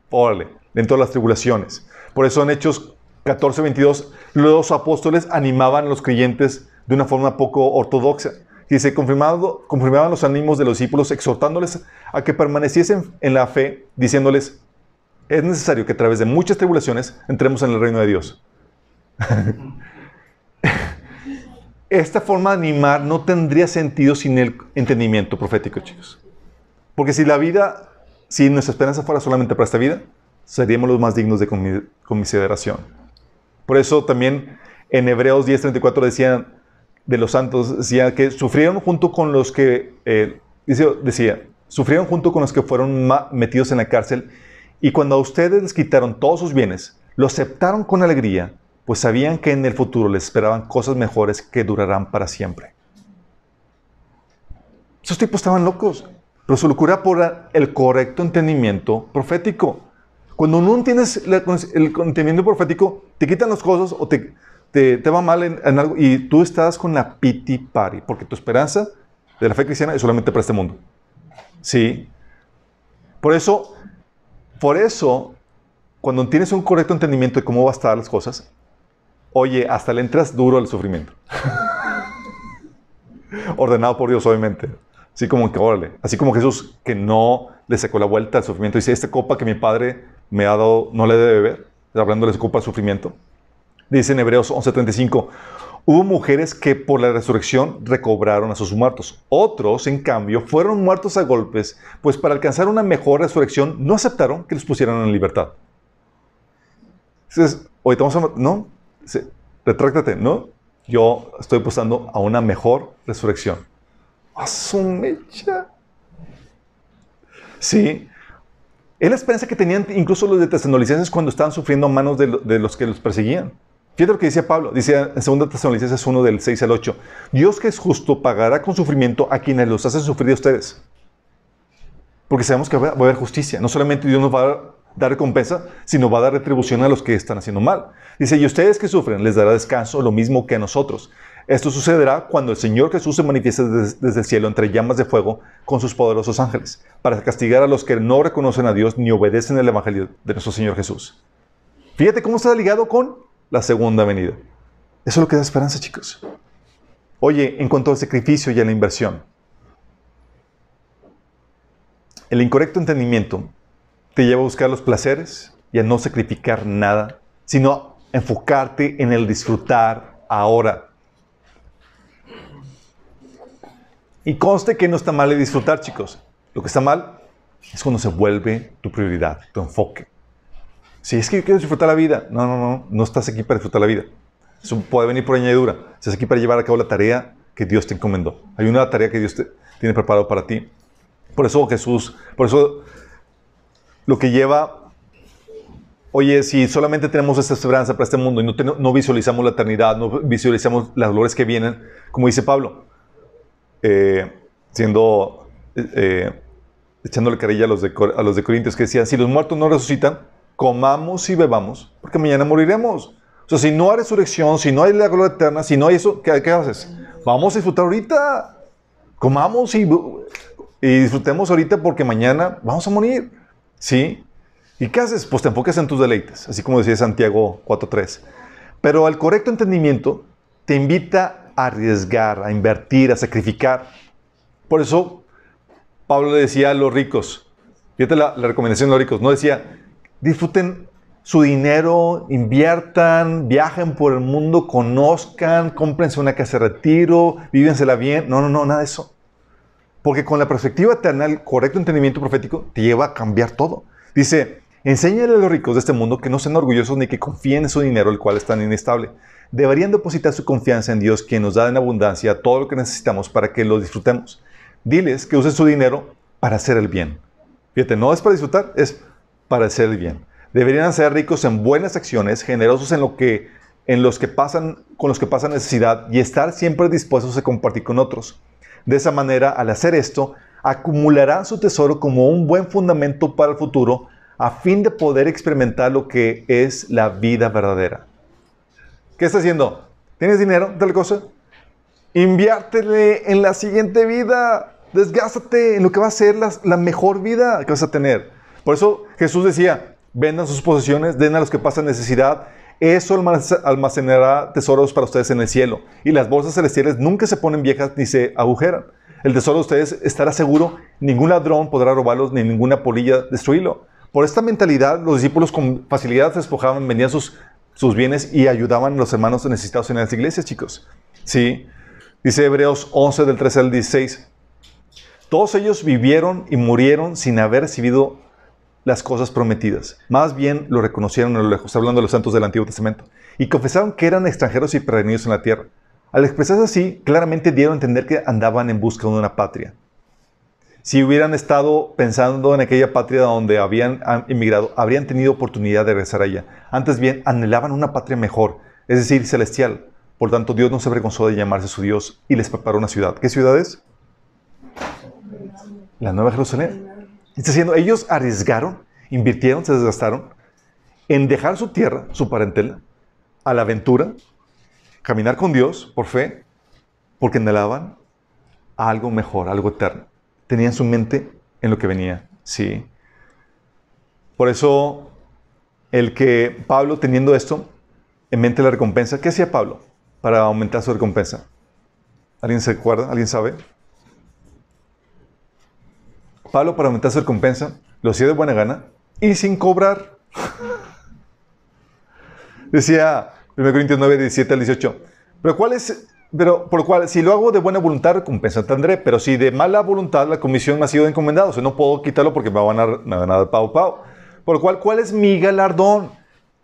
A: órale, dentro de las tribulaciones. Por eso en Hechos 14, 22, los apóstoles animaban a los creyentes de una forma poco ortodoxa. Y se confirmaban los ánimos de los discípulos, exhortándoles a que permaneciesen en la fe, diciéndoles, es necesario que a través de muchas tribulaciones entremos en el reino de Dios. Esta forma de animar no tendría sentido sin el entendimiento profético, chicos. Porque si la vida, si nuestra esperanza fuera solamente para esta vida, seríamos los más dignos de consideración. Por eso también en Hebreos 10:34 decían de los santos, decía que sufrieron junto con los que, eh, decía, sufrieron junto con los que fueron metidos en la cárcel y cuando a ustedes les quitaron todos sus bienes, lo aceptaron con alegría pues sabían que en el futuro les esperaban cosas mejores que durarán para siempre. Esos tipos estaban locos, pero su locura por el correcto entendimiento profético. Cuando no tienes el entendimiento profético, te quitan las cosas o te, te, va mal en, algo y tú estás con la piti pari, porque tu esperanza de la fe cristiana es solamente para este mundo. Sí. Por eso, por eso, cuando tienes un correcto entendimiento de cómo va a estar las cosas, Oye, hasta le entras duro al sufrimiento. Ordenado por Dios, obviamente. Así como que, órale, así como Jesús que no le sacó la vuelta al sufrimiento. Dice, esta copa que mi padre me ha dado, no le debe beber. Hablando de su copa al sufrimiento. Dice en Hebreos 11:35, hubo mujeres que por la resurrección recobraron a sus muertos. Otros, en cambio, fueron muertos a golpes, pues para alcanzar una mejor resurrección no aceptaron que los pusieran en libertad. Entonces, no, retráctate, ¿no? Yo estoy apostando a una mejor resurrección. ¡A mecha! Sí. Es la esperanza que tenían incluso los de Tesalonicenses cuando estaban sufriendo a manos de, los que los perseguían. Fíjate lo que decía Pablo. Dice en 2 Tesalonicenses 1 del 6 al 8. Dios que es justo pagará con sufrimiento a quienes los hacen sufrir a ustedes. Porque sabemos que va a haber justicia. No solamente Dios nos va a dar recompensa, sino va a dar retribución a los que están haciendo mal. Dice, y ustedes que sufren les dará descanso lo mismo que a nosotros. Esto sucederá cuando el Señor Jesús se manifieste desde, el cielo entre llamas de fuego con sus poderosos ángeles, para castigar a los que no reconocen a Dios ni obedecen el Evangelio de nuestro Señor Jesús. Fíjate cómo está ligado con la segunda venida. Eso es lo que da esperanza, chicos. Oye, en cuanto al sacrificio y a la inversión, el incorrecto entendimiento te lleva a buscar los placeres y a no sacrificar nada, sino enfocarte en el disfrutar ahora. Y conste que no está mal el disfrutar, chicos. Lo que está mal es cuando se vuelve tu prioridad, tu enfoque. Si es que quieres disfrutar la vida, no, no, no, no estás aquí para disfrutar la vida. Eso puede venir por añadidura. Estás aquí para llevar a cabo la tarea que Dios te encomendó. Hay una tarea que Dios te, tiene preparado para ti. Por eso Jesús, por eso lo que lleva, oye, si solamente tenemos esta esperanza para este mundo y no, visualizamos la eternidad, no visualizamos las glorias que vienen, como dice Pablo, eh, siendo, eh, echándole carilla a los, de, a los de Corintios, que decían, si los muertos no resucitan, comamos y bebamos, porque mañana moriremos. O sea, si no hay resurrección, si no hay la gloria eterna, si no hay eso, ¿qué, qué haces? Vamos a disfrutar ahorita. Comamos y, y, disfrutemos ahorita porque mañana vamos a morir. ¿Sí? ¿Y qué haces? Pues te enfocas en tus deleites, así como decía Santiago 4.3. Pero el correcto entendimiento te invita a arriesgar, a invertir, a sacrificar. Por eso Pablo le decía a los ricos, fíjate la, la recomendación de los ricos, no decía, disfruten su dinero, inviertan, viajen por el mundo, conozcan, cómprense una casa de retiro, vívensela bien. No, no, no, nada de eso. Porque con la perspectiva eterna, el correcto entendimiento profético te lleva a cambiar todo. Dice, enséñale a los ricos de este mundo que no sean orgullosos ni que confíen en su dinero, el cual es tan inestable. Deberían depositar su confianza en Dios, quien nos da en abundancia todo lo que necesitamos para que lo disfrutemos. Diles que usen su dinero para hacer el bien. Fíjate, no es para disfrutar, es para hacer el bien. Deberían ser ricos en buenas acciones, generosos en lo que en los que pasan con los que pasan necesidad y estar siempre dispuestos a compartir con otros. De esa manera, al hacer esto, acumularán su tesoro como un buen fundamento para el futuro a fin de poder experimentar lo que es la vida verdadera. ¿Qué está haciendo? ¿Tienes dinero? Tal cosa. Inviértele en la siguiente vida. Desgástate en lo que va a ser la mejor vida que vas a tener. Por eso Jesús decía, vendan sus posesiones, den a los que pasan necesidad. Eso almacenará tesoros para ustedes en el cielo. Y las bolsas celestiales nunca se ponen viejas ni se agujeran. El tesoro de ustedes estará seguro, ningún ladrón podrá robarlos ni ninguna polilla destruirlo. Por esta mentalidad, los discípulos con facilidad se despojaban, vendían sus, sus bienes y ayudaban a los hermanos necesitados en las iglesias, chicos. Sí. Dice Hebreos 11 del 13 al 16. Todos ellos vivieron y murieron sin haber recibido las cosas prometidas. Más bien lo reconocieron a lo lejos, hablando de los santos del Antiguo Testamento, y confesaron que eran extranjeros y peregrinos en la tierra. Al expresarse así, claramente dieron a entender que andaban en busca de una patria. Si hubieran estado pensando en aquella patria donde habían emigrado, habrían tenido oportunidad de regresar allá. Antes bien, anhelaban una patria mejor, es decir, celestial. Por tanto, Dios no se avergonzó de llamarse su Dios y les preparó una ciudad. ¿Qué ciudad es? La Nueva Jerusalén. Está ellos arriesgaron, invirtieron, se desgastaron en dejar su tierra, su parentela, a la aventura, caminar con Dios por fe, porque anhelaban algo mejor, algo eterno. Tenían su mente en lo que venía, sí. Por eso, el que Pablo, teniendo esto en mente la recompensa, ¿qué hacía Pablo para aumentar su recompensa? ¿Alguien se acuerda? ¿Alguien sabe? Pablo, para aumentar su recompensa, lo hacía de buena gana y sin cobrar. Decía 1 Corintios 9, 17 al 18. Pero, ¿cuál es, pero por lo cual, si lo hago de buena voluntad, recompensa tendré. Pero si de mala voluntad, la comisión me ha sido encomendada. O sea, no puedo quitarlo porque me van a, me van a dar pau pau. Por lo cual, ¿cuál es mi galardón?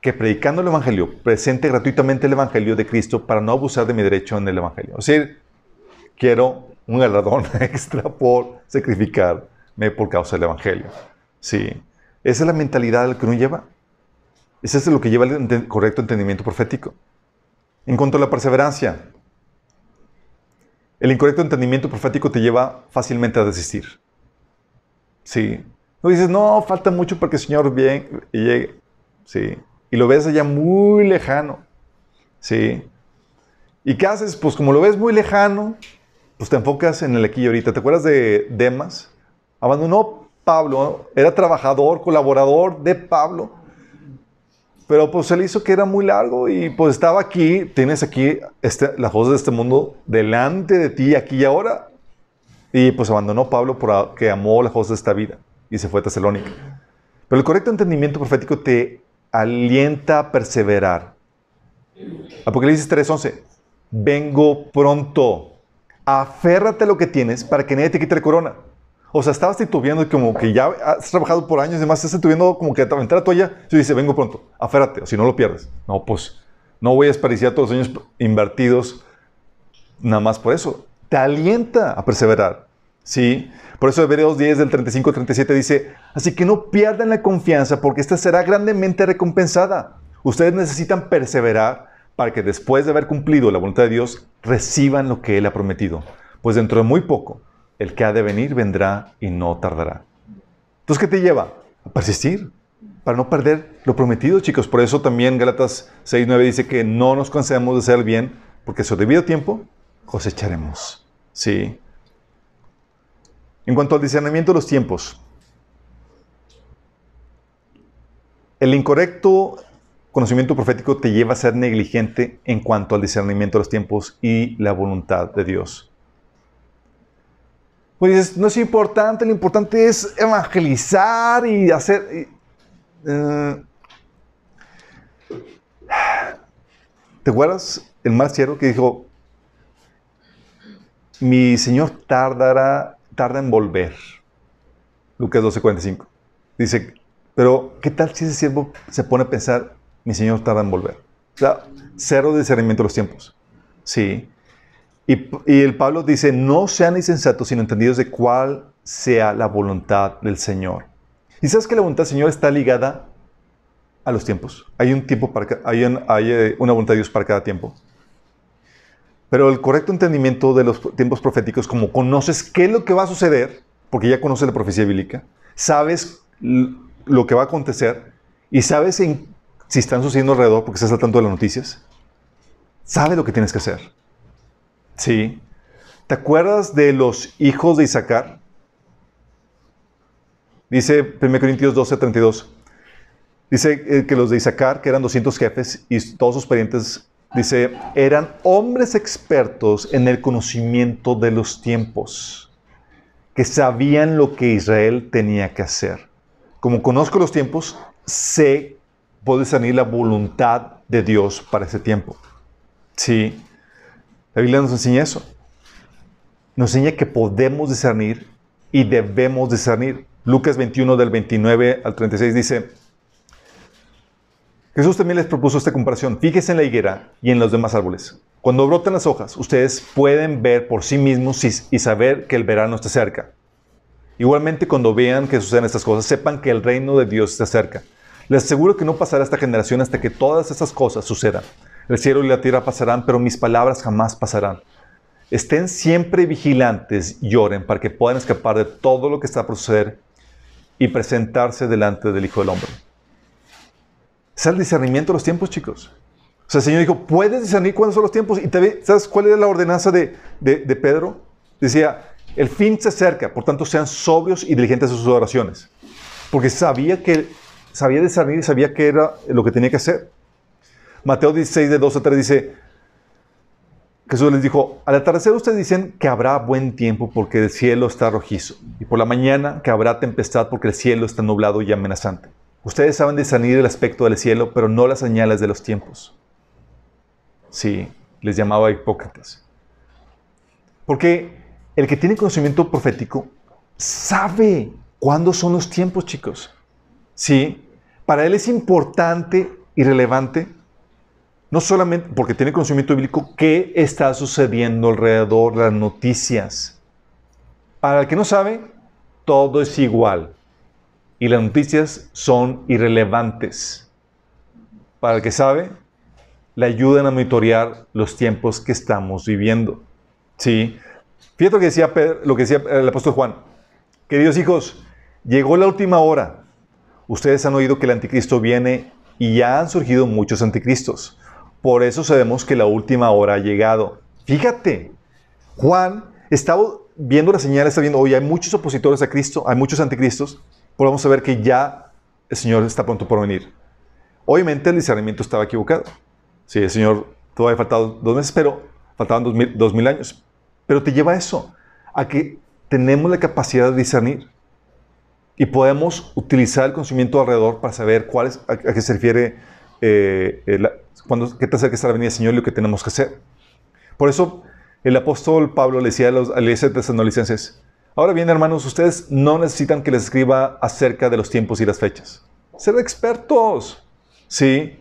A: Que predicando el Evangelio, presente gratuitamente el Evangelio de Cristo para no abusar de mi derecho en el Evangelio. O sea, quiero un galardón extra por sacrificar por causa del Evangelio. Sí. Esa es la mentalidad que uno lleva. Ese es lo que lleva el correcto entendimiento profético. En cuanto a la perseverancia, el incorrecto entendimiento profético te lleva fácilmente a desistir. Sí. No dices, no, falta mucho para que el Señor bien llegue. Sí. Y lo ves allá muy lejano. Sí. ¿Y qué haces? Pues como lo ves muy lejano, pues te enfocas en el aquí y ahorita. ¿Te acuerdas de Demas? Abandonó Pablo, era trabajador, colaborador de Pablo. Pero pues se le hizo que era muy largo y pues estaba aquí, tienes aquí este, las cosas de este mundo delante de ti, aquí y ahora. Y pues abandonó Pablo porque amó las cosas de esta vida y se fue a Tesalónica. Pero el correcto entendimiento profético te alienta a perseverar. Apocalipsis 3:11. Vengo pronto. Aférrate a lo que tienes para que nadie te quite la corona. O sea, estabas titubeando y como que ya has trabajado por años y demás, estás titubeando como que a aventar la toalla. Y dice, vengo pronto, aférrate, o si no lo pierdes. No, pues no voy a desperdiciar todos los años invertidos nada más por eso. Te alienta a perseverar. ¿Sí? Por eso Hebreos 10 del 35 al 37 dice, así que no pierdan la confianza porque esta será grandemente recompensada. Ustedes necesitan perseverar para que después de haber cumplido la voluntad de Dios reciban lo que Él ha prometido. Pues dentro de muy poco el que ha de venir vendrá y no tardará. Entonces, ¿qué te lleva? A persistir, para no perder lo prometido, chicos. Por eso también Galatas 6.9 dice que no nos cansemos de hacer el bien, porque a su debido tiempo cosecharemos. Sí. En cuanto al discernimiento de los tiempos, el incorrecto conocimiento profético te lleva a ser negligente en cuanto al discernimiento de los tiempos y la voluntad de Dios. Pues no es importante, lo importante es evangelizar y hacer... Eh, ¿Te acuerdas el más que dijo, mi Señor tardará, tarda en volver? Lucas 12:45. Dice, pero ¿qué tal si ese siervo se pone a pensar, mi Señor tarda en volver? O sea, cero discernimiento de los tiempos. Sí. Y, el Pablo dice, no sean insensatos, sino entendidos de cuál sea la voluntad del Señor. ¿Y sabes que la voluntad del Señor está ligada a los tiempos? Hay un tiempo para hay, hay eh, una voluntad de Dios para cada tiempo. Pero el correcto entendimiento de los tiempos proféticos, como conoces qué es lo que va a suceder, porque ya conoces la profecía bíblica, sabes lo que va a acontecer y sabes si están sucediendo alrededor porque estás al tanto de las noticias, sabes lo que tienes que hacer. Sí. ¿Te acuerdas de los hijos de Isaacar? Dice 1 Corintios 12, 32. Dice eh, que los de Isaacar, que eran 200 jefes y todos sus parientes, dice, eran hombres expertos en el conocimiento de los tiempos, que sabían lo que Israel tenía que hacer. Como conozco los tiempos, sé, puedo discernir la voluntad de Dios para ese tiempo. Sí. La Biblia nos enseña eso. Nos enseña que podemos discernir y debemos discernir. Lucas 21 del 29 al 36 dice, Jesús también les propuso esta comparación. Fíjense en la higuera y en los demás árboles. Cuando brotan las hojas, ustedes pueden ver por sí mismos y saber que el verano está cerca. Igualmente, cuando vean que suceden estas cosas, sepan que el reino de Dios está cerca. Les aseguro que no pasará esta generación hasta que todas estas cosas sucedan. El cielo y la tierra pasarán, pero mis palabras jamás pasarán. Estén siempre vigilantes y oren para que puedan escapar de todo lo que está por suceder y presentarse delante del Hijo del Hombre. Es el discernimiento de los tiempos, chicos. O sea, el Señor dijo, puedes discernir cuándo son los tiempos. Y te, ¿sabes cuál era la ordenanza de, de Pedro? Decía, el fin se acerca, por tanto sean sobrios y diligentes en sus oraciones. Porque sabía que sabía discernir y sabía que era lo que tenía que hacer. Mateo 16, de 2 a 3 dice, Jesús les dijo, al atardecer ustedes dicen que habrá buen tiempo porque el cielo está rojizo, y por la mañana que habrá tempestad porque el cielo está nublado y amenazante. Ustedes saben discernir el aspecto del cielo, pero no las señales de los tiempos. Sí, les llamaba hipócritas. Porque el que tiene conocimiento profético sabe cuándo son los tiempos, chicos. Sí, para él es importante y relevante no solamente porque tiene conocimiento bíblico, qué está sucediendo alrededor, las noticias. Para el que no sabe, todo es igual. Y las noticias son irrelevantes. Para el que sabe, le ayudan a monitorear los tiempos que estamos viviendo. ¿Sí? Fíjate lo que decía, lo que decía el apóstol Juan. Queridos hijos, llegó la última hora. Ustedes han oído que el anticristo viene y ya han surgido muchos anticristos. Por eso sabemos que la última hora ha llegado. Fíjate, Juan estaba viendo las señales, está viendo, hoy hay muchos opositores a Cristo, hay muchos anticristos, podemos saber que ya el Señor está pronto por venir. Obviamente el discernimiento estaba equivocado. Sí, el Señor todavía faltado dos meses, pero faltaban dos mil, dos mil años. Pero te lleva a eso, a que tenemos la capacidad de discernir y podemos utilizar el conocimiento alrededor para saber cuál es, a, qué se refiere eh, qué te acerca está la venida del Señor y lo que tenemos que hacer. Por eso el apóstol Pablo le decía a los a tesanolicenses, ahora bien hermanos, ustedes no necesitan que les escriba acerca de los tiempos y las fechas. Ser expertos. ¿Sí?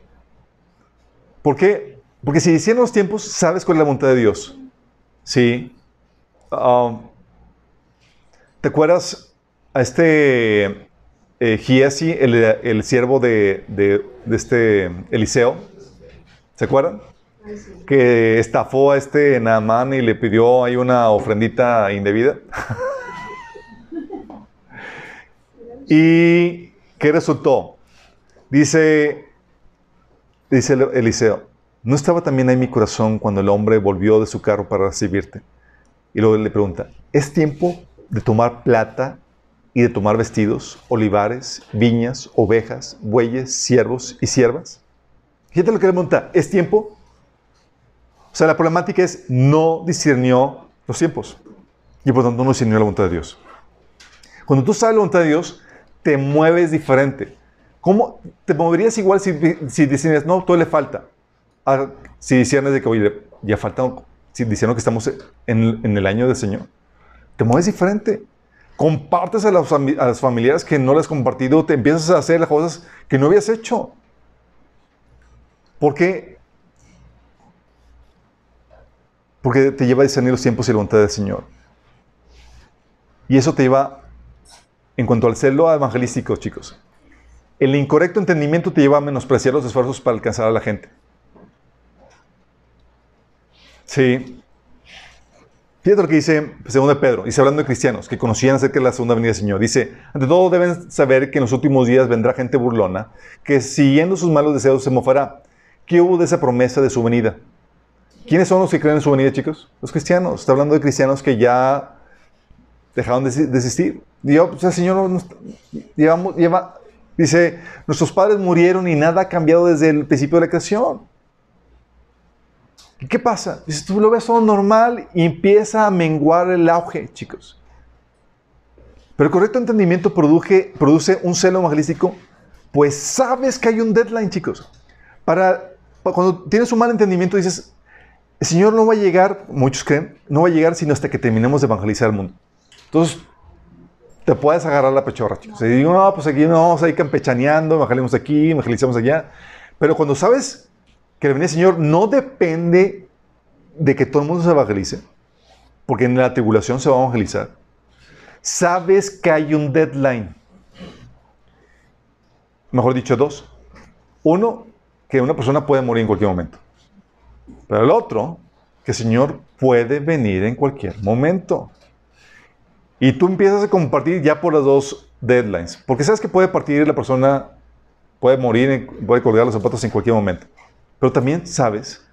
A: ¿Por qué? Porque si hicieron los tiempos, sabes cuál es la voluntad de Dios. ¿Sí? Um, ¿Te acuerdas a este eh, Giesi, el, el, siervo de, de, este Eliseo, ¿se acuerdan? Que estafó a este Naamán y le pidió ahí una ofrendita indebida. ¿Y qué resultó? Dice, dice Eliseo, ¿no estaba también ahí mi corazón cuando el hombre volvió de su carro para recibirte? Y luego le pregunta, ¿es tiempo de tomar plata y de tomar vestidos, olivares, viñas, ovejas, bueyes, siervos y siervas? Fíjate lo que le pregunta, ¿es tiempo? O sea, la problemática es no discernió los tiempos y por tanto no discernió la voluntad de Dios. Cuando tú sabes la voluntad de Dios, te mueves diferente. ¿Cómo te moverías igual si, si decías, no, todo le falta? si discernes de que, oye, ya falta, si diciendo que estamos en, en, el año del Señor, te mueves diferente. Compartes a los, familiares que no les has compartido, te empiezas a hacer las cosas que no habías hecho. Porque porque te lleva a discernir los tiempos y la voluntad del Señor. Y eso te lleva, en cuanto al celo evangelístico, chicos, el incorrecto entendimiento te lleva a menospreciar los esfuerzos para alcanzar a la gente. Sí. Fíjate lo que dice segundo de Pedro, dice hablando de cristianos que conocían acerca de la segunda venida del Señor. Dice, ante todo deben saber que en los últimos días vendrá gente burlona, que siguiendo sus malos deseos se mofará. ¿Qué hubo de esa promesa de su venida? ¿Quiénes son los que creen en su venida, chicos? Los cristianos. Está hablando de cristianos que ya dejaron de desistir. Dios, o sea, el Señor nos, lleva, dice, nuestros padres murieron y nada ha cambiado desde el principio de la creación. ¿Y qué pasa? Dice, tú lo ves todo normal y empieza a menguar el auge, chicos. Pero el correcto entendimiento produce, produce un celo evangelístico, pues sabes que hay un deadline, chicos. Para, cuando tienes un mal entendimiento, dices, el Señor no va a llegar, muchos creen, no va a llegar sino hasta que terminemos de evangelizar el mundo. Entonces, te puedes agarrar la pechorra, chicos. Y digo, no, pues aquí no, vamos a ir campechaneando, evangelizamos aquí, evangelizamos allá. Pero cuando sabes que el venir del Señor no depende de que todo el mundo se evangelice, porque en la tribulación se va a evangelizar, sabes que hay un deadline. Mejor dicho, dos. Uno, que una persona puede morir en cualquier momento. Pero el otro, que el Señor puede venir en cualquier momento. Y tú empiezas a compartir ya por las dos deadlines. Porque sabes que puede partir la persona, puede morir, puede colgar los zapatos en cualquier momento. Pero también sabes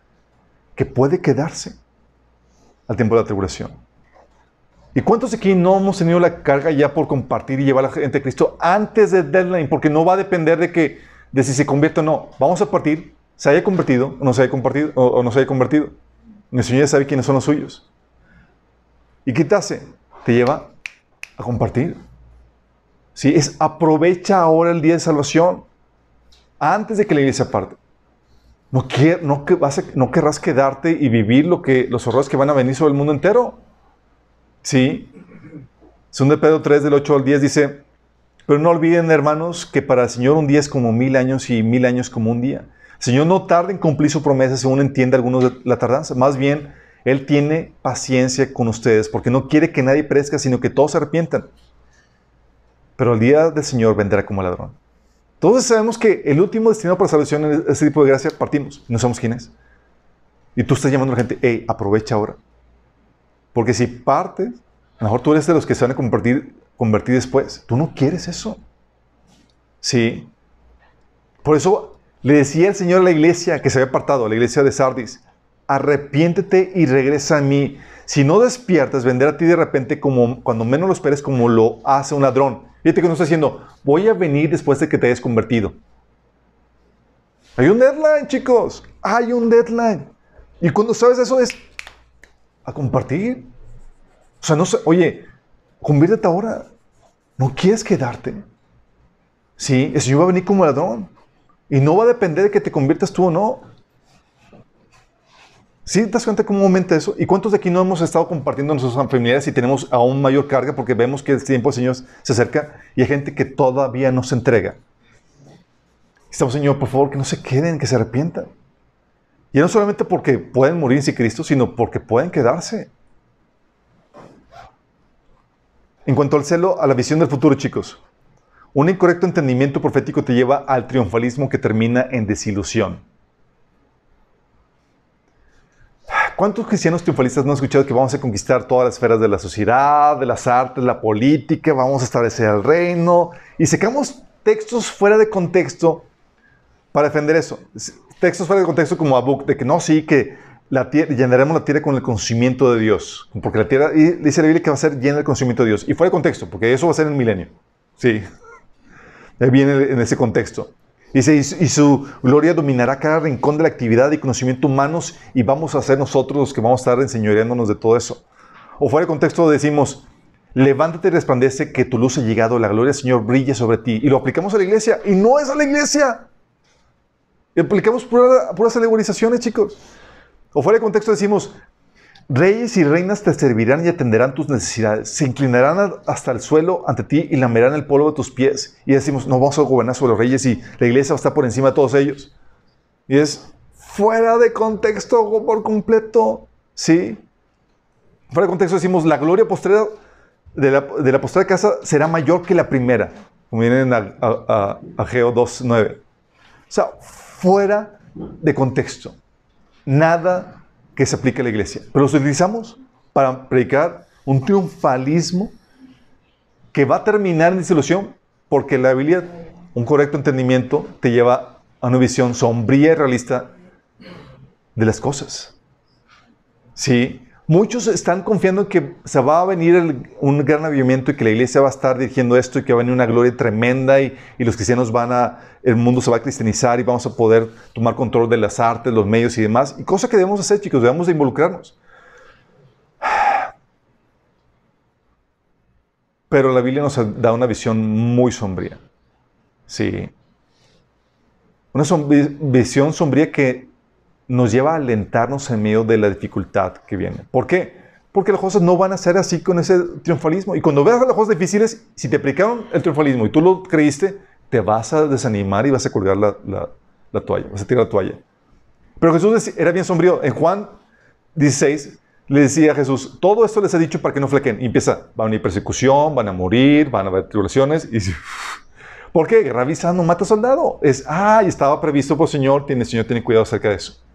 A: que puede quedarse al tiempo de la tribulación. ¿Y cuántos aquí no hemos tenido la carga ya por compartir y llevar a la gente a Cristo antes del deadline? Porque no va a depender de que de si se convierte o no. Vamos a partir se haya convertido o no se haya, compartido, o, no se haya convertido. El Señor ya sabe quiénes son los suyos. ¿Y qué te hace? Te lleva a compartir. ¿Sí? Es aprovecha ahora el día de salvación antes de que la iglesia parte. No, querrás quedarte y vivir lo que, los horrores que van a venir sobre el mundo entero. ¿Sí? Según de Pedro 3, del 8 al 10 dice, pero no olviden, hermanos, que para el Señor un día es como mil años y mil años como un día. Señor no tarda en cumplir su promesa según entiende algunos de la tardanza. Más bien, Él tiene paciencia con ustedes porque no quiere que nadie perezca, sino que todos se arrepientan. Pero el día del Señor vendrá como ladrón. Todos sabemos que el último destino para salvación es ese tipo de gracia, partimos. No sabemos quién es. Y tú estás llamando a la gente, hey, aprovecha ahora. Porque si partes, a lo mejor tú eres de los que se van a convertir, convertir después. Tú no quieres eso. Sí. Por eso le decía el Señor a la iglesia que se había apartado, a la iglesia de Sardis, arrepiéntete y regresa a mí. Si no despiertas, vendrá a ti de repente como cuando menos lo esperes, como lo hace un ladrón. Fíjate que no está diciendo, voy a venir después de que te hayas convertido. Hay un deadline, chicos. Hay un deadline. Y cuando sabes eso es a compartir. O sea, no sé, oye, conviértete ahora. ¿No quieres quedarte? Sí, el Señor va a venir como ladrón. Y no va a depender de que te conviertas tú o no. ¿Sí te das cuenta cómo aumenta eso? ¿Y cuántos de aquí no hemos estado compartiendo nuestras familiares y tenemos aún mayor carga porque vemos que el tiempo del Señor se acerca y hay gente que todavía no se entrega? Estamos, Señor, por favor, que no se queden, que se arrepientan. Y no solamente porque pueden morir sin Cristo, sino porque pueden quedarse. En cuanto al celo, a la visión del futuro, chicos, un incorrecto entendimiento profético te lleva al triunfalismo que termina en desilusión. ¿Cuántos cristianos triunfalistas no han escuchado que vamos a conquistar todas las esferas de la sociedad, de las artes, la política, vamos a establecer el reino? Y sacamos textos fuera de contexto para defender eso. Textos fuera de contexto como Abuk, de que no, sí, que la tierra, llenaremos la tierra con el conocimiento de Dios. Porque la tierra, y dice la Biblia que va a ser llena del conocimiento de Dios. Y fuera de contexto, porque eso va a ser en el milenio. Sí. Viene en ese contexto. Dice, y su gloria dominará cada rincón de la actividad y conocimiento humanos y vamos a ser nosotros los que vamos a estar enseñoreándonos de todo eso. O fuera de contexto decimos, levántate y resplandece que tu luz ha llegado, la gloria del Señor brille sobre ti. Y lo aplicamos a la iglesia y no es a la iglesia. Aplicamos puras alegorizaciones, chicos. O fuera de contexto decimos, Reyes y reinas te servirán y atenderán tus necesidades. Se inclinarán hasta el suelo ante ti y lamerán el polvo de tus pies. Y decimos, no vamos a gobernar sobre los reyes y la iglesia va a estar por encima de todos ellos. Y es fuera de contexto por completo. ¿Sí? Fuera de contexto decimos, la gloria postrera de la, de postrera casa será mayor que la primera. Como vienen a, a, a, a Geo 2.9. O sea, fuera de contexto. Nada que se aplique a la iglesia. Pero los utilizamos para predicar un triunfalismo que va a terminar en disolución porque la Biblia, un correcto entendimiento, te lleva a una visión sombría y realista de las cosas. Sí, muchos están confiando en que se va a venir un gran avivamiento y que la iglesia va a estar dirigiendo esto y que va a venir una gloria tremenda y, los cristianos van a, el mundo se va a cristianizar y vamos a poder tomar control de las artes, los medios y demás. Y cosa que debemos hacer, chicos, debemos de involucrarnos. Pero la Biblia nos da una visión muy sombría. Sí. Una visión sombría que nos lleva a alentarnos en medio de la dificultad que viene. ¿Por qué? Porque las cosas no van a ser así con ese triunfalismo. Y cuando veas las cosas difíciles, si te aplicaron el triunfalismo y tú lo creíste, te vas a desanimar y vas a colgar la, la, la toalla, vas a tirar la toalla. Pero Jesús era bien sombrío. En Juan 16 le decía a Jesús, todo esto les he dicho para que no flequen. Y empieza, va a venir persecución, van a morir, van a haber tribulaciones. Y ¿Por qué? Guerra no mata soldado. Es, ah, y estaba previsto por Señor, tiene, el Señor tiene cuidado acerca de eso.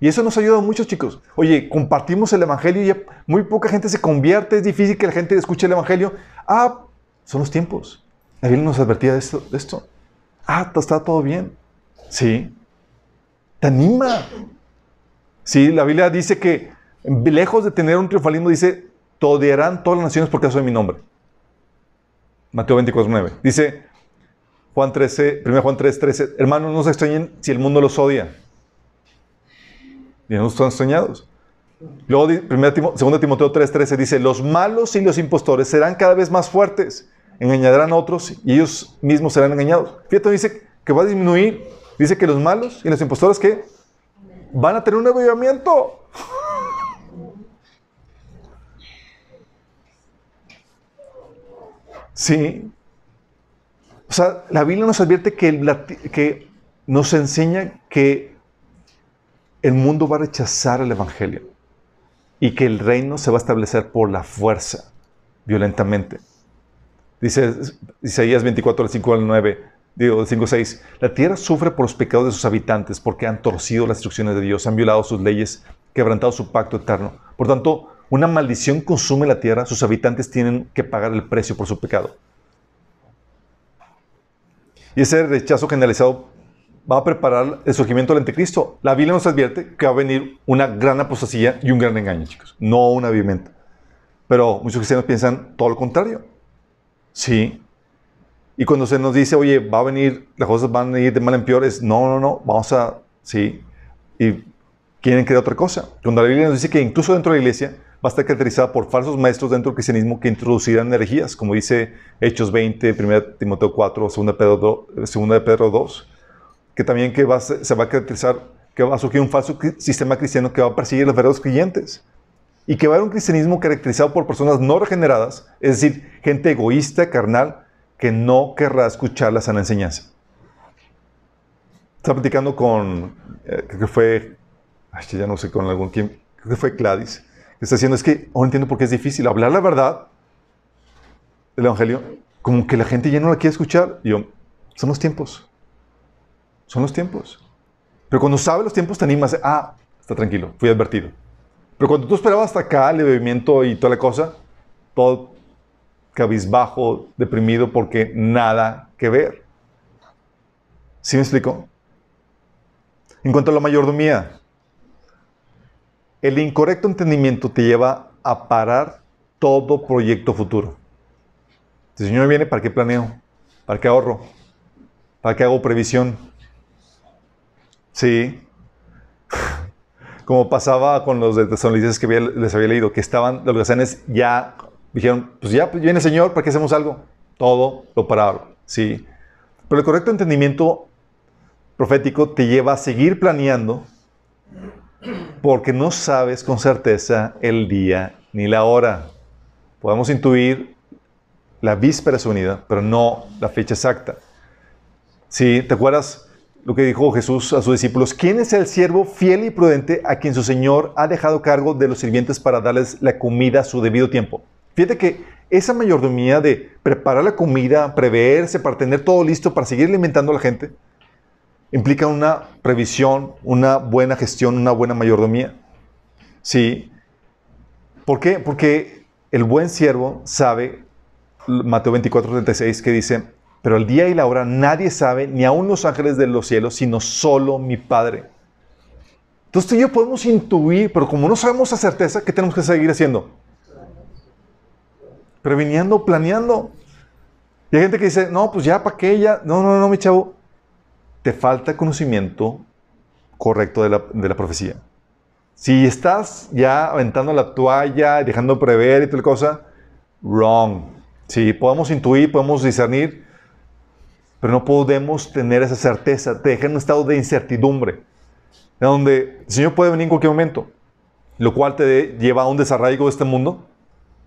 A: Y eso nos ha ayudado mucho, chicos. Oye, compartimos el Evangelio y muy poca gente se convierte. Es difícil que la gente escuche el Evangelio. Ah, son los tiempos. La Biblia nos advertía de esto. Esto. Ah, está todo bien. Sí. Te anima. Sí, la Biblia dice que lejos de tener un triunfalismo, dice, todearán todas las naciones por causa de mi nombre. Mateo 24, 9. Dice Juan 13, 1 Juan 3, 13, hermanos, no se extrañen si el mundo los odia. Y no están extrañados. Luego, 2 Timoteo 3:13 dice, los malos y los impostores serán cada vez más fuertes, engañarán a otros y ellos mismos serán engañados. Fíjate, dice que va a disminuir, dice que los malos y los impostores que van a tener un avivamiento. Sí. O sea, la Biblia nos advierte que, que nos enseña que el mundo va a rechazar el Evangelio y que el reino se va a establecer por la fuerza, violentamente. Dice Isaías 24, del 5 al 9, digo, del 5 al 6, la tierra sufre por los pecados de sus habitantes porque han torcido las instrucciones de Dios, han violado sus leyes, quebrantado su pacto eterno. Por tanto, una maldición consume la tierra, sus habitantes tienen que pagar el precio por su pecado. Y ese rechazo generalizado va a preparar el surgimiento del anticristo. La Biblia nos advierte que va a venir una gran apostasía y un gran engaño, chicos. No un avivamiento. Pero muchos cristianos piensan todo lo contrario. Sí. Y cuando se nos dice, oye, va a venir, las cosas van a ir de mal en peor, es no, no, no, vamos a, sí. Y quieren creer otra cosa. Cuando la Biblia nos dice que incluso dentro de la iglesia va a estar caracterizada por falsos maestros dentro del cristianismo que introducirán herejías, como dice Hechos 20, 1 Timoteo 4, 2 Pedro, 2, de Pedro 2 que también que va, se va a caracterizar, que va a surgir un falso sistema cristiano que va a perseguir a los verdaderos creyentes. Y que va a haber un cristianismo caracterizado por personas no regeneradas, es decir, gente egoísta, carnal, que no querrá escuchar la sana enseñanza. Estaba platicando con, eh, creo que fue, ay, ya no sé con algún quien, creo que fue Gladys, que está diciendo, es que ahora entiendo por qué es difícil hablar la verdad del Evangelio, como que la gente ya no la quiere escuchar. Y yo, son los tiempos. Son los tiempos. Pero cuando sabes los tiempos te animas, ah, está tranquilo, fui advertido. Pero cuando tú esperabas hasta acá el bebimiento y toda la cosa, todo cabizbajo, deprimido, porque nada que ver. ¿Sí me explico? En cuanto a la mayordomía, el incorrecto entendimiento te lleva a parar todo proyecto futuro. Si el Señor viene, ¿para qué planeo? ¿Para qué ahorro? ¿Para qué hago previsión? Sí. Como pasaba con los de Tesalonicenses que les había leído, que estaban, los gazanes ya dijeron, pues ya pues viene el Señor, ¿para qué hacemos algo? Todo lo pararon. Sí. Pero el correcto entendimiento profético te lleva a seguir planeando porque no sabes con certeza el día ni la hora. Podemos intuir la víspera de su venida, pero no la fecha exacta. Sí, ¿te acuerdas lo que dijo Jesús a sus discípulos? ¿Quién es el siervo fiel y prudente a quien su Señor ha dejado cargo de los sirvientes para darles la comida a su debido tiempo? Fíjate que esa mayordomía de preparar la comida, preverse para tener todo listo para seguir alimentando a la gente, implica una previsión, una buena gestión, una buena mayordomía. Sí. ¿Por qué? Porque el buen siervo sabe, Mateo 24, 36, que dice, pero el día y la hora nadie sabe, ni aun los ángeles de los cielos, sino solo mi Padre. Entonces tú y yo podemos intuir, pero como no sabemos a certeza, ¿qué tenemos que seguir haciendo? Previniendo, planeando. Y hay gente que dice, no, pues ya, ¿para qué? Ya, no, no, no, mi chavo, te falta conocimiento correcto de la, profecía. Si estás ya aventando la toalla, dejando prever y tal cosa, wrong. Sí, podemos intuir, podemos discernir, pero no podemos tener esa certeza. Te deja en un estado de incertidumbre, en donde el Señor puede venir en cualquier momento, lo cual te lleva a un desarraigo de este mundo,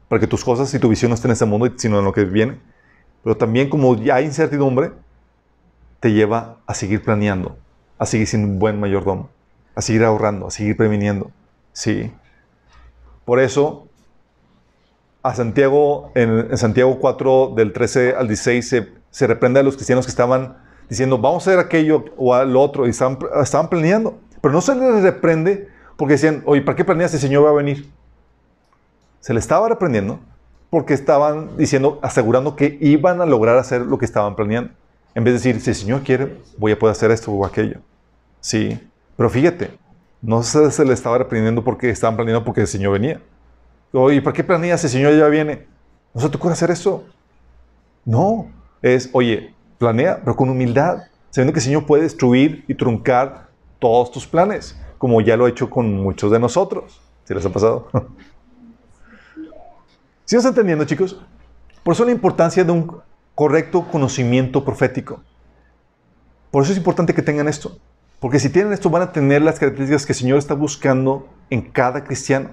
A: para que tus cosas y tu visión no estén en este mundo, sino en lo que viene. Pero también como ya hay incertidumbre, te lleva a seguir planeando, a seguir siendo un buen mayordomo, a seguir ahorrando, a seguir previniendo. Sí. Por eso, a Santiago, en, Santiago 4, del 13 al 16, se, reprende a los cristianos que estaban diciendo, vamos a hacer aquello o al otro, y estaban, estaban planeando. Pero no se les reprende porque decían, oye, ¿para qué planeas si el Señor va a venir? Se le estaba reprendiendo porque estaban diciendo, asegurando que iban a lograr hacer lo que estaban planeando. En vez de decir, si el Señor quiere, voy a poder hacer esto o aquello. Sí, pero fíjate, no se, le estaba reprendiendo porque estaban planeando porque el Señor venía. Oye, ¿para qué planeas si el Señor ya viene? ¿No se te ocurre hacer eso? No, es, oye, planea, pero con humildad, sabiendo que el Señor puede destruir y truncar todos tus planes, como ya lo ha hecho con muchos de nosotros. ¿Sí les ha pasado? ¿Sí están entendiendo, chicos? Por eso la importancia de un correcto conocimiento profético. Por eso es importante que tengan esto. Porque si tienen esto van a tener las características que el Señor está buscando en cada cristiano.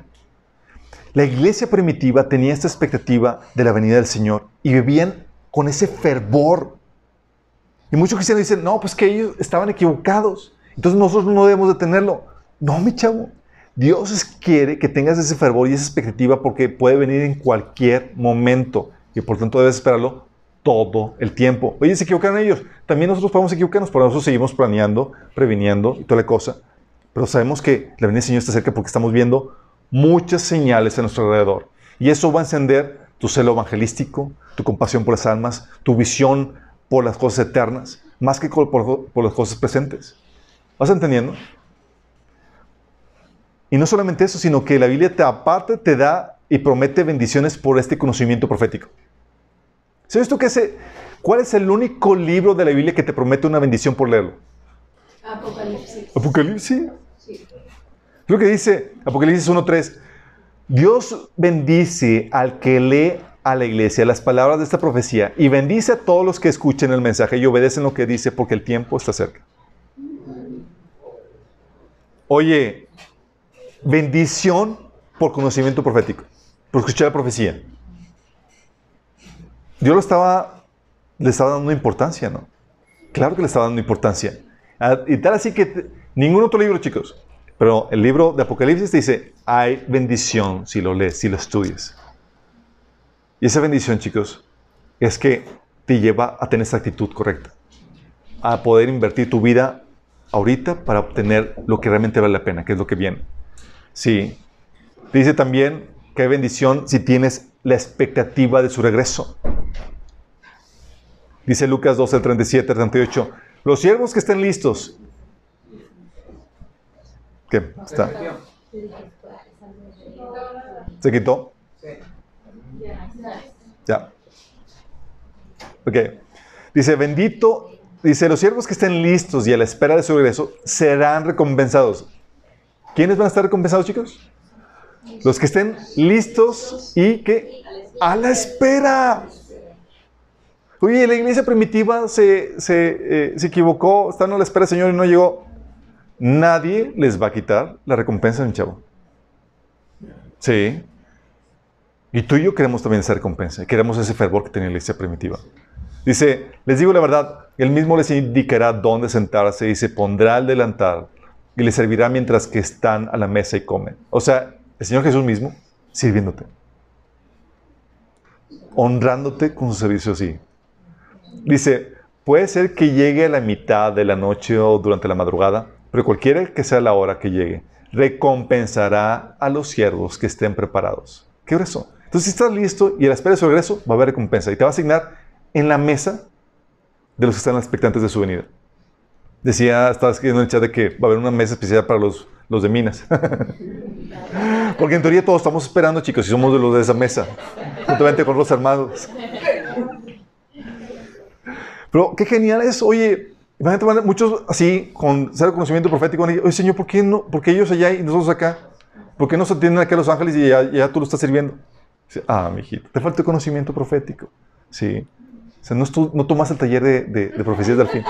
A: La iglesia primitiva tenía esta expectativa de la venida del Señor y vivían con ese fervor. Y muchos cristianos dicen, no, pues que ellos estaban equivocados. Entonces nosotros no debemos de tenerlo. No, mi chavo. Dios quiere que tengas ese fervor y esa expectativa porque puede venir en cualquier momento y por tanto debes esperarlo todo el tiempo. Oye, se equivocaron ellos. También nosotros podemos equivocarnos, pero nosotros seguimos planeando, previniendo y toda la cosa. Pero sabemos que la venida del Señor está cerca porque estamos viendo muchas señales a nuestro alrededor. Y eso va a encender tu celo evangelístico, tu compasión por las almas, tu visión por las cosas eternas, más que por, por las cosas presentes. ¿Vas entendiendo? Y no solamente eso, sino que la Biblia te aparte te da y promete bendiciones por este conocimiento profético. ¿Sabes tú qué ese, cuál es el único libro de la Biblia que te promete una bendición por leerlo?
B: Apocalipsis.
A: ¿Apocalipsis? Sí. Lo que dice Apocalipsis 1.3. Dios bendice al que lee a la iglesia las palabras de esta profecía y bendice a todos los que escuchen el mensaje y obedecen lo que dice porque el tiempo está cerca. Oye, bendición por conocimiento profético, por escuchar la profecía. Dios lo estaba, le estaba dando importancia, ¿no? Claro que le estaba dando importancia. Ah, y tal así que ningún otro libro, chicos, pero el libro de Apocalipsis te dice, hay bendición si lo lees, si lo estudias. Y esa bendición, chicos, es que te lleva a tener esa actitud correcta, a poder invertir tu vida ahorita para obtener lo que realmente vale la pena, que es lo que viene. Sí. Dice también que hay bendición si tienes la expectativa de su regreso. Dice Lucas 12, 37, 38. Los siervos que estén listos. ¿Qué? ¿Está? ¿Se quitó? Ya. Ok. Dice, bendito, dice, los siervos que estén listos y a la espera de su regreso serán recompensados. ¿Quiénes van a estar recompensados, chicos? Los que estén listos y que a la espera. Oye, la iglesia primitiva se, se, eh, se equivocó, están a la espera del Señor y no llegó. Nadie les va a quitar la recompensa un chavo. Sí. Y tú y yo queremos también esa recompensa. Queremos ese fervor que tenía la iglesia primitiva. Dice, les digo la verdad, él mismo les indicará dónde sentarse y se pondrá al delantal y les servirá mientras que están a la mesa y comen. O sea, el Señor Jesús mismo sirviéndote. Honrándote con su servicio así. Dice, puede ser que llegue a la mitad de la noche o durante la madrugada, pero cualquiera que sea la hora que llegue, recompensará a los siervos que estén preparados. ¿Qué hora eso? Entonces, si estás listo y a la espera su regreso, va a haber recompensa y te va a asignar en la mesa de los que están expectantes de su venida. Decía, estaba escribiendo en el chat de que va a haber una mesa especial para los, los de minas. Porque en teoría todos estamos esperando, chicos, y somos de los de esa mesa, juntamente con los hermanos. Pero qué genial es, oye, imagínate, muchos así, con cero conocimiento profético, oye, Señor, ¿por qué, no, ¿por qué ellos allá y nosotros acá? ¿Por qué no se atienden aquí a los ángeles y ya, tú lo estás sirviendo? Dice, ah, mijito, te falta conocimiento profético. Sí. O sea, no, no tomas el taller de, de, de profecías del fin.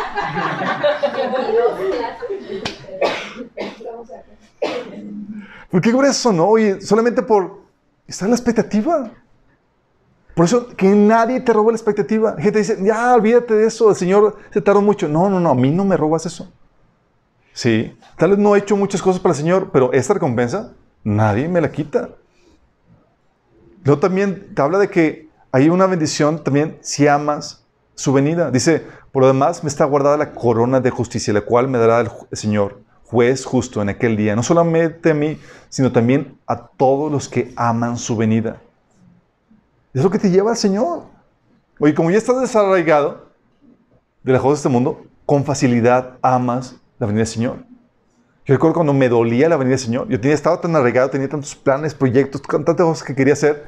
A: ¿Por qué eso, no? Oye, solamente por estar en la expectativa. Por eso, que nadie te roba la expectativa. Gente dice, ya, olvídate de eso, el Señor se tardó mucho. No, no, no, a mí no me robas eso. Sí, tal vez no he hecho muchas cosas para el Señor, pero esta recompensa, nadie me la quita. Luego también te habla de que hay una bendición también si amas su venida. Dice, por lo demás me está guardada la corona de justicia, la cual me dará el Señor, juez justo en aquel día, no solamente a mí, sino también a todos los que aman su venida. Es lo que te lleva al Señor. Oye, como ya estás desarraigado de las cosas de este mundo, con facilidad amas la venida del Señor. Yo recuerdo cuando me dolía la venida del Señor. Yo tenía, estaba tan arraigado, tenía tantos planes, proyectos, tantas cosas que quería hacer,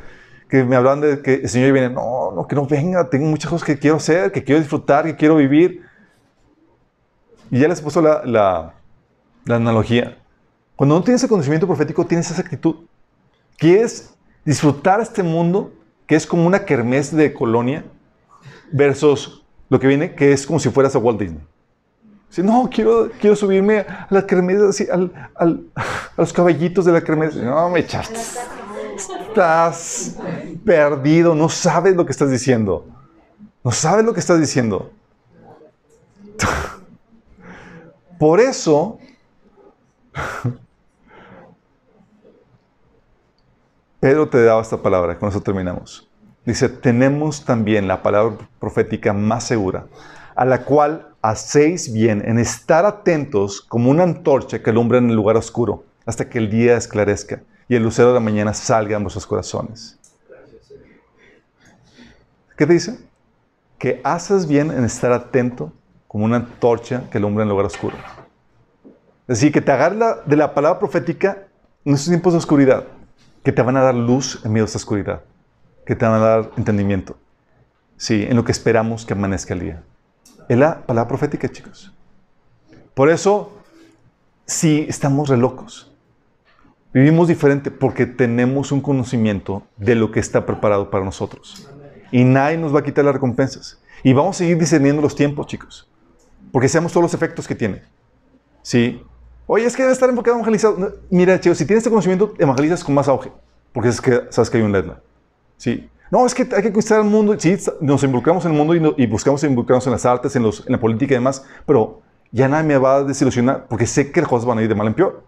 A: que me hablaban de que el Señor viene, no, no, que no venga, tengo muchas cosas que quiero hacer, que quiero disfrutar, que quiero vivir. Y ya les puso la, la, analogía. Cuando no tienes el conocimiento profético, tienes esa actitud. Quieres disfrutar este mundo que es como una kermés de colonia versus lo que viene que es como si fueras a Walt Disney. No, quiero, quiero subirme a la kermés, así, al, al, a los caballitos de la kermés. No, me echaste. Estás perdido, no sabes lo que estás diciendo. No sabes lo que estás diciendo. Por eso, Pedro te daba esta palabra, con eso terminamos. Dice, tenemos también la palabra profética más segura, a la cual hacéis bien en estar atentos como una antorcha que alumbra en el lugar oscuro, hasta que el día esclarezca y el lucero de la mañana salga en vuestros corazones. ¿Qué te dice? Que haces bien en estar atento como una antorcha que alumbra en el lugar oscuro. Es decir, que te agarra de la palabra profética en estos tiempos de oscuridad, que te van a dar luz en medio de esta oscuridad, que te van a dar entendimiento. Sí, en lo que esperamos que amanezca el día. Es la palabra profética, chicos. Por eso, sí, estamos re locos. Vivimos diferente porque tenemos un conocimiento de lo que está preparado para nosotros. Y nadie nos va a quitar las recompensas. Y vamos a seguir discerniendo los tiempos, chicos. Porque seamos todos los efectos que tiene. Sí, Oye, es que debe estar enfocado evangelizado. mira, chicos, si tienes este conocimiento, evangelizas con más auge. Porque es que sabes que hay un ledla. Sí. No, es que hay que conquistar el mundo. Sí, nos involucramos en el mundo y, buscamos involucrarnos en las artes, en, los, en, la política y demás. Pero ya nadie me va a desilusionar porque sé que las cosas van a ir de mal en peor.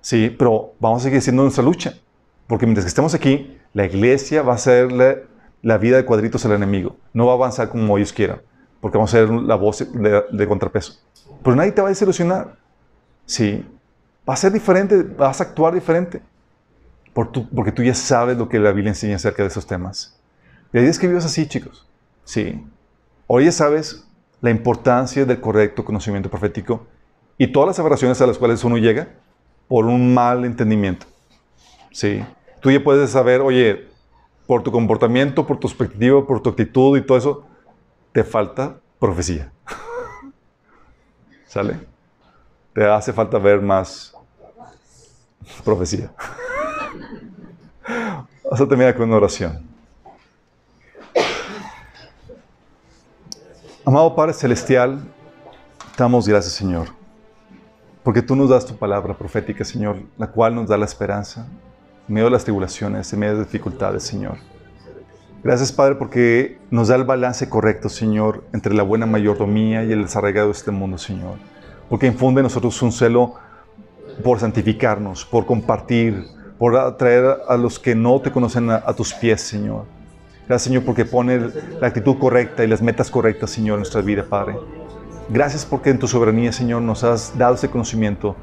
A: Sí, pero vamos a seguir haciendo nuestra lucha. Porque mientras que estemos aquí, la iglesia va a hacerle la vida de cuadritos al enemigo. No va a avanzar como ellos quieran. Porque vamos a ser la voz de, de contrapeso. Pero nadie te va a desilusionar. Sí, va a ser diferente, vas a actuar diferente. porque tú ya sabes lo que la Biblia enseña acerca de esos temas. La idea es que vivas así, chicos. Sí. Hoy ya sabes la importancia del correcto conocimiento profético y todas las aberraciones a las cuales uno llega por un mal entendimiento. Sí. Tú ya puedes saber, oye, por tu comportamiento, por tu expectativa, por tu actitud y todo eso, te falta profecía. ¿Sale? Te hace falta ver más profecía. Vamos a terminar con una oración. Amado Padre Celestial, damos gracias, Señor, porque tú nos das tu palabra profética, Señor, la cual nos da la esperanza en medio de las tribulaciones, en medio de dificultades, Señor. Gracias, Padre, porque nos da el balance correcto, Señor, entre la buena mayordomía y el desarraigado de este mundo, Señor. Porque infunde en nosotros un celo por santificarnos, por compartir, por atraer a los que no te conocen a, a tus pies, Señor. Gracias, Señor, porque pone la actitud correcta y las metas correctas, Señor, en nuestra vida, Padre. Gracias porque en tu soberanía, Señor, nos has dado ese conocimiento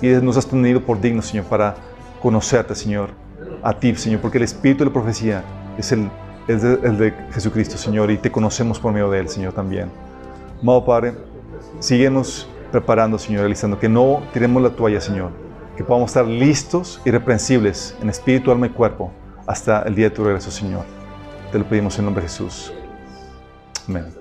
A: y nos has tenido por digno, Señor, para conocerte, Señor, a ti, Señor, porque el espíritu de la profecía es el, el de Jesucristo, Señor, y te conocemos por medio de Él, Señor, también. Amado Padre, síguenos preparando, Señor, realizando que no tiremos la toalla, Señor, que podamos estar listos, irreprensibles en espíritu, alma y cuerpo hasta el día de tu regreso, Señor. Te lo pedimos en nombre de Jesús. Amén.